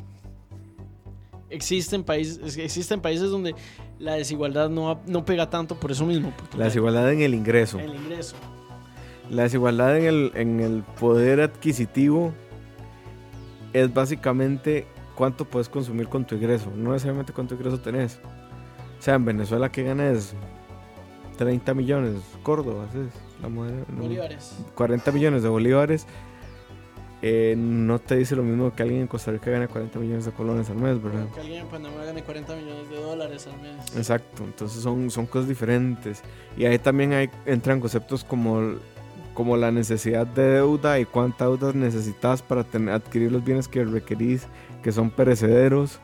Speaker 2: Existen países, existen países donde la desigualdad no, no pega tanto por eso mismo.
Speaker 1: La desigualdad en el ingreso.
Speaker 2: El ingreso.
Speaker 1: La desigualdad en el, en el poder adquisitivo es básicamente cuánto puedes consumir con tu ingreso, no necesariamente cuánto ingreso tenés. O sea, en Venezuela que ganas 30 millones, Córdoba, ¿sí la moneda? No.
Speaker 2: Bolívares.
Speaker 1: 40 millones de bolívares, eh, no te dice lo mismo que alguien en Costa Rica gane 40 millones de colones al mes, ¿verdad?
Speaker 2: Que alguien en Panamá gane 40 millones de dólares al mes.
Speaker 1: Exacto, entonces son, son cosas diferentes. Y ahí también hay, entran conceptos como, como la necesidad de deuda y cuánta deuda necesitas para adquirir los bienes que requerís, que son perecederos.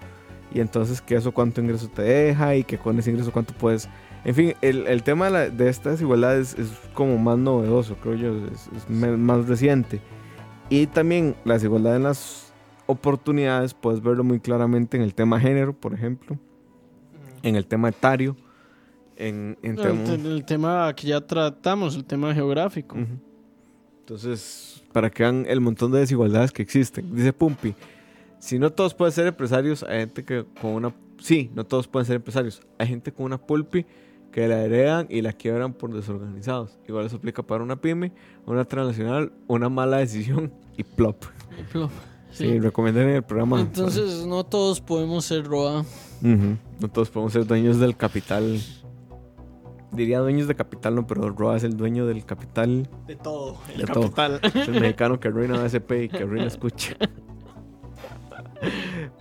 Speaker 1: Y entonces que eso cuánto ingreso te deja y que con ese ingreso cuánto puedes... En fin, el, el tema de, la- de esta desigualdad es, es como más novedoso, creo yo, es, es más reciente. Y también la desigualdad en las oportunidades, puedes verlo muy claramente en el tema género, por ejemplo en el tema etario, en, en
Speaker 2: El,
Speaker 1: tema-
Speaker 2: te- el tema que ya tratamos, el tema geográfico.
Speaker 1: Ujú. Entonces, para que vean el montón de desigualdades que existen. Dice Pumpi, si no todos pueden ser empresarios, hay gente que con una... Sí, no todos pueden ser empresarios. Hay gente con una pulpi que la heredan y la quiebran por desorganizados. Igual eso aplica para una pyme, una transnacional, una mala decisión y plop.
Speaker 2: Y plop.
Speaker 1: Sí,
Speaker 2: Sí.
Speaker 1: recomiendan en el programa.
Speaker 2: Entonces, no todos podemos ser ROA.
Speaker 1: Ujú. No todos podemos ser dueños del capital. Diría dueños de capital, no, pero Roa es el dueño del capital.
Speaker 2: De todo. El
Speaker 1: De todo.
Speaker 2: capital.
Speaker 1: Es el mexicano que arruina ASP y que arruina escucha.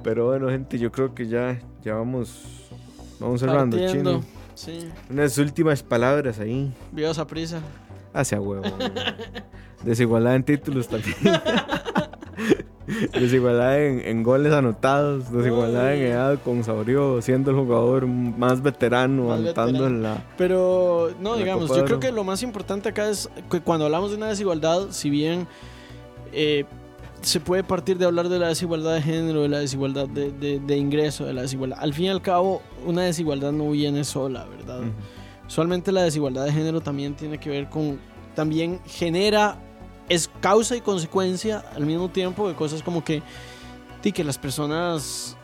Speaker 1: Pero bueno, gente, yo creo que ya, ya vamos, vamos cerrando,
Speaker 2: Partiendo.
Speaker 1: chino.
Speaker 2: Sí.
Speaker 1: Unas últimas palabras ahí.
Speaker 2: Viva esa prisa.
Speaker 1: Hacia huevo. Desigualdad en títulos también. Desigualdad en, en goles anotados, desigualdad en edad con Saurio siendo el jugador más veterano,
Speaker 2: Más veterano.
Speaker 1: en la...
Speaker 2: Pero, no, digamos, yo creo que lo más importante acá es que cuando hablamos de una desigualdad, si bien eh, se puede partir de hablar de la desigualdad de género, de la desigualdad de, de- de ingreso, de la desigualdad, al fin y al cabo, una desigualdad no viene sola, ¿verdad?
Speaker 1: Ujú.
Speaker 2: usualmente la desigualdad de género también tiene que ver con, también genera, es causa y consecuencia al mismo tiempo de cosas como que, sí, que las personas,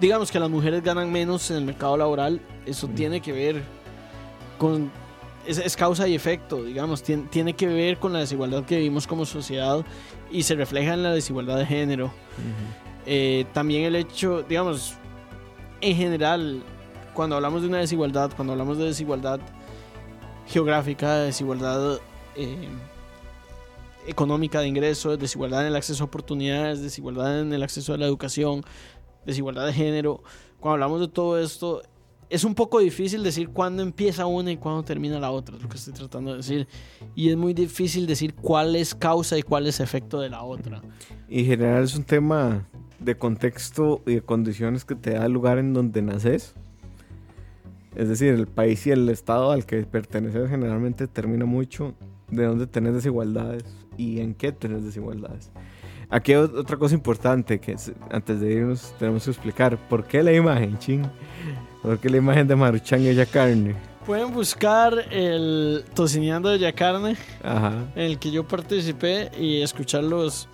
Speaker 2: digamos que las mujeres ganan menos en el mercado laboral, eso tiene que ver con, es, es causa y efecto, digamos, tiene, tiene que ver con la desigualdad que vivimos como sociedad y se refleja en la desigualdad de género. Eh, también el hecho, digamos, en general, cuando hablamos de una desigualdad, cuando hablamos de desigualdad geográfica, desigualdad eh, económica de ingresos, desigualdad en el acceso a oportunidades, desigualdad en el acceso a la educación, desigualdad de género, cuando hablamos de todo esto, es un poco difícil decir cuándo empieza una y cuándo termina la otra, es lo que estoy tratando de decir. Y es muy difícil decir cuál es causa y cuál es efecto de la otra.
Speaker 1: Y en general es un tema de contexto y de condiciones que te da el lugar en donde naces. Es decir, el país y el estado al que perteneces generalmente determina mucho de dónde tenés desigualdades y en qué tenés desigualdades. Aquí otra cosa importante que es- antes de irnos tenemos que explicar. ¿Por qué la imagen, ching? ¿Por qué la imagen de Maruchan y ella carne?
Speaker 2: Pueden buscar el Tocineando de Yacarne,
Speaker 1: Ajá.
Speaker 2: en el que yo participé, y escuchar los,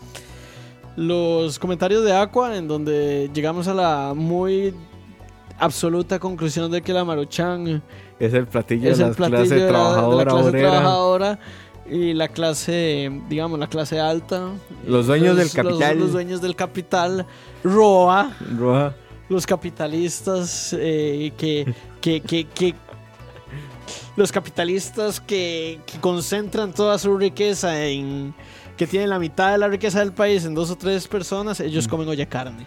Speaker 2: los comentarios de Aqua, en donde llegamos a la muy absoluta conclusión de que la Maruchan
Speaker 1: Es el platillo
Speaker 2: es
Speaker 1: de
Speaker 2: el
Speaker 1: la
Speaker 2: platillo de la, de la
Speaker 1: trabajadora
Speaker 2: clase
Speaker 1: obrera.
Speaker 2: trabajadora y la clase, digamos, la clase alta.
Speaker 1: Los dueños del capital.
Speaker 2: Los, dueños del capital. ROA.
Speaker 1: Roja.
Speaker 2: los capitalistas eh, que, que, que, que- los capitalistas que, que concentran toda su riqueza en que tienen la mitad de la riqueza del país en dos o tres personas, ellos comen olla carne.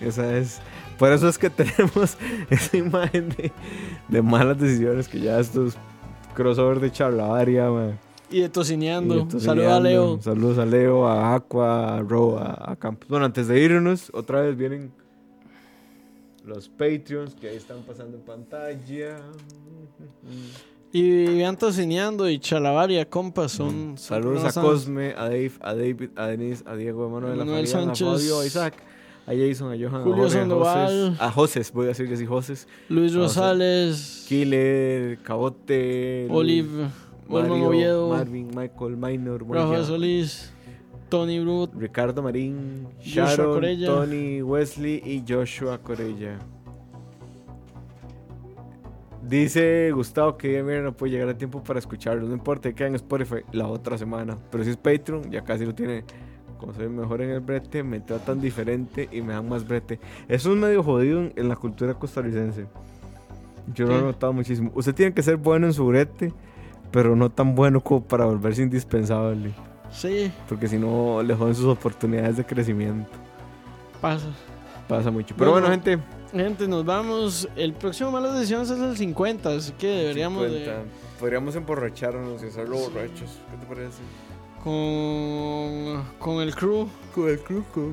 Speaker 1: Esa es. Por eso es que tenemos esa imagen de, de malas decisiones que ya estos crossover de charlavaria, man.
Speaker 2: Y de tocineando. Saludos a. Leo.
Speaker 1: Saludos a Leo, a Aqua, a Ro, a, a Campos. Bueno, antes de irnos, otra vez vienen los Patreons que ahí están pasando en pantalla.
Speaker 2: Y vean tocineando y chalabaria, compas, son... son
Speaker 1: Saludos a Cosme, a Dave, a David, a Denise, a Diego, a Manuel, a Fabián,
Speaker 2: Sánchez.
Speaker 1: a Fabio, a Isaac, a Jason, a Johan,
Speaker 2: Julio
Speaker 1: a Jorge, a
Speaker 2: Sandoval.
Speaker 1: Joses, a Joses, voy a decir que sí, Joses,
Speaker 2: Luis Rosales,
Speaker 1: Killer, Cabote,
Speaker 2: Olive,
Speaker 1: Mario,
Speaker 2: Oviedo,
Speaker 1: Marvin, Michael, Minor,
Speaker 2: Rafa Solís, Tony Brut,
Speaker 1: Ricardo Marín,
Speaker 2: Joshua
Speaker 1: Sharon,
Speaker 2: Corella.
Speaker 1: Tony, Wesley y Joshua Corella. Dice Gustavo que mira, no puede llegar a tiempo para escucharlo. No importa, queda en Spotify la otra semana. Pero si es Patreon, ya casi lo tiene. Como soy mejor en el brete, me tratan diferente y me dan más brete. Eso es medio jodido en, la cultura costarricense. Yo lo he notado muchísimo. Usted tiene que ser bueno en su brete, pero no tan bueno como para volverse indispensable.
Speaker 2: sí,
Speaker 1: Porque si no, le joden sus oportunidades de crecimiento.
Speaker 2: pasa.
Speaker 1: Pasa mucho. Pero bueno,
Speaker 2: Bueno,
Speaker 1: gente.
Speaker 2: Gente, nos vamos. El próximo Malas Decisiones es el 50, así que deberíamos de-
Speaker 1: 50. Podríamos emborracharnos y hacerlo borrachos. ¿Qué te parece?
Speaker 2: con, con el crew.
Speaker 1: Con el cruco.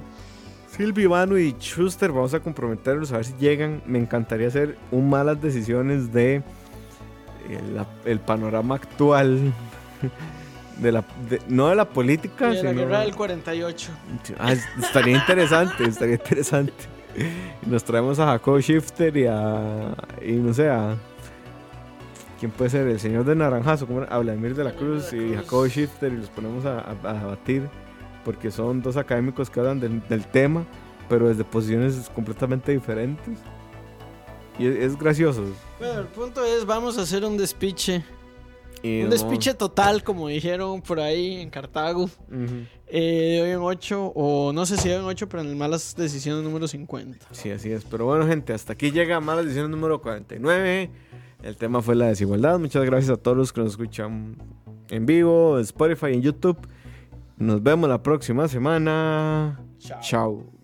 Speaker 1: Silvi, Manu y Schuster, vamos a comprometerlos a ver si llegan. Me encantaría hacer un malas decisiones de el, panorama actual. De la, de- no de la política,
Speaker 2: de la
Speaker 1: sino-
Speaker 2: guerra del 48.
Speaker 1: Ah, es- estaría interesante, estaría interesante. Nos traemos a Jacob Shifter y a. Y no sé, a. ¿Quién puede ser? El señor de Naranjazo, como a Vladimir de la Cruz
Speaker 2: de la
Speaker 1: y
Speaker 2: Cruz.
Speaker 1: Jacob Shifter y los ponemos a, a- a debatir. Porque son dos académicos que hablan del, del tema, pero desde posiciones completamente diferentes. Y es, es gracioso.
Speaker 2: Bueno, el punto es, vamos a hacer un despiche.
Speaker 1: Y
Speaker 2: Un despiche total, como dijeron por ahí en Cartago. eh, de hoy en 8, o no sé si de hoy en 8, pero en el Malas Decisiones número 50.
Speaker 1: Sí, así es. Pero bueno, gente, hasta aquí llega Malas Decisiones número 49. El tema fue la desigualdad. Muchas gracias a todos los que nos escuchan en vivo, en Spotify, en YouTube. Nos vemos la próxima semana.
Speaker 2: Chao.
Speaker 1: Chao.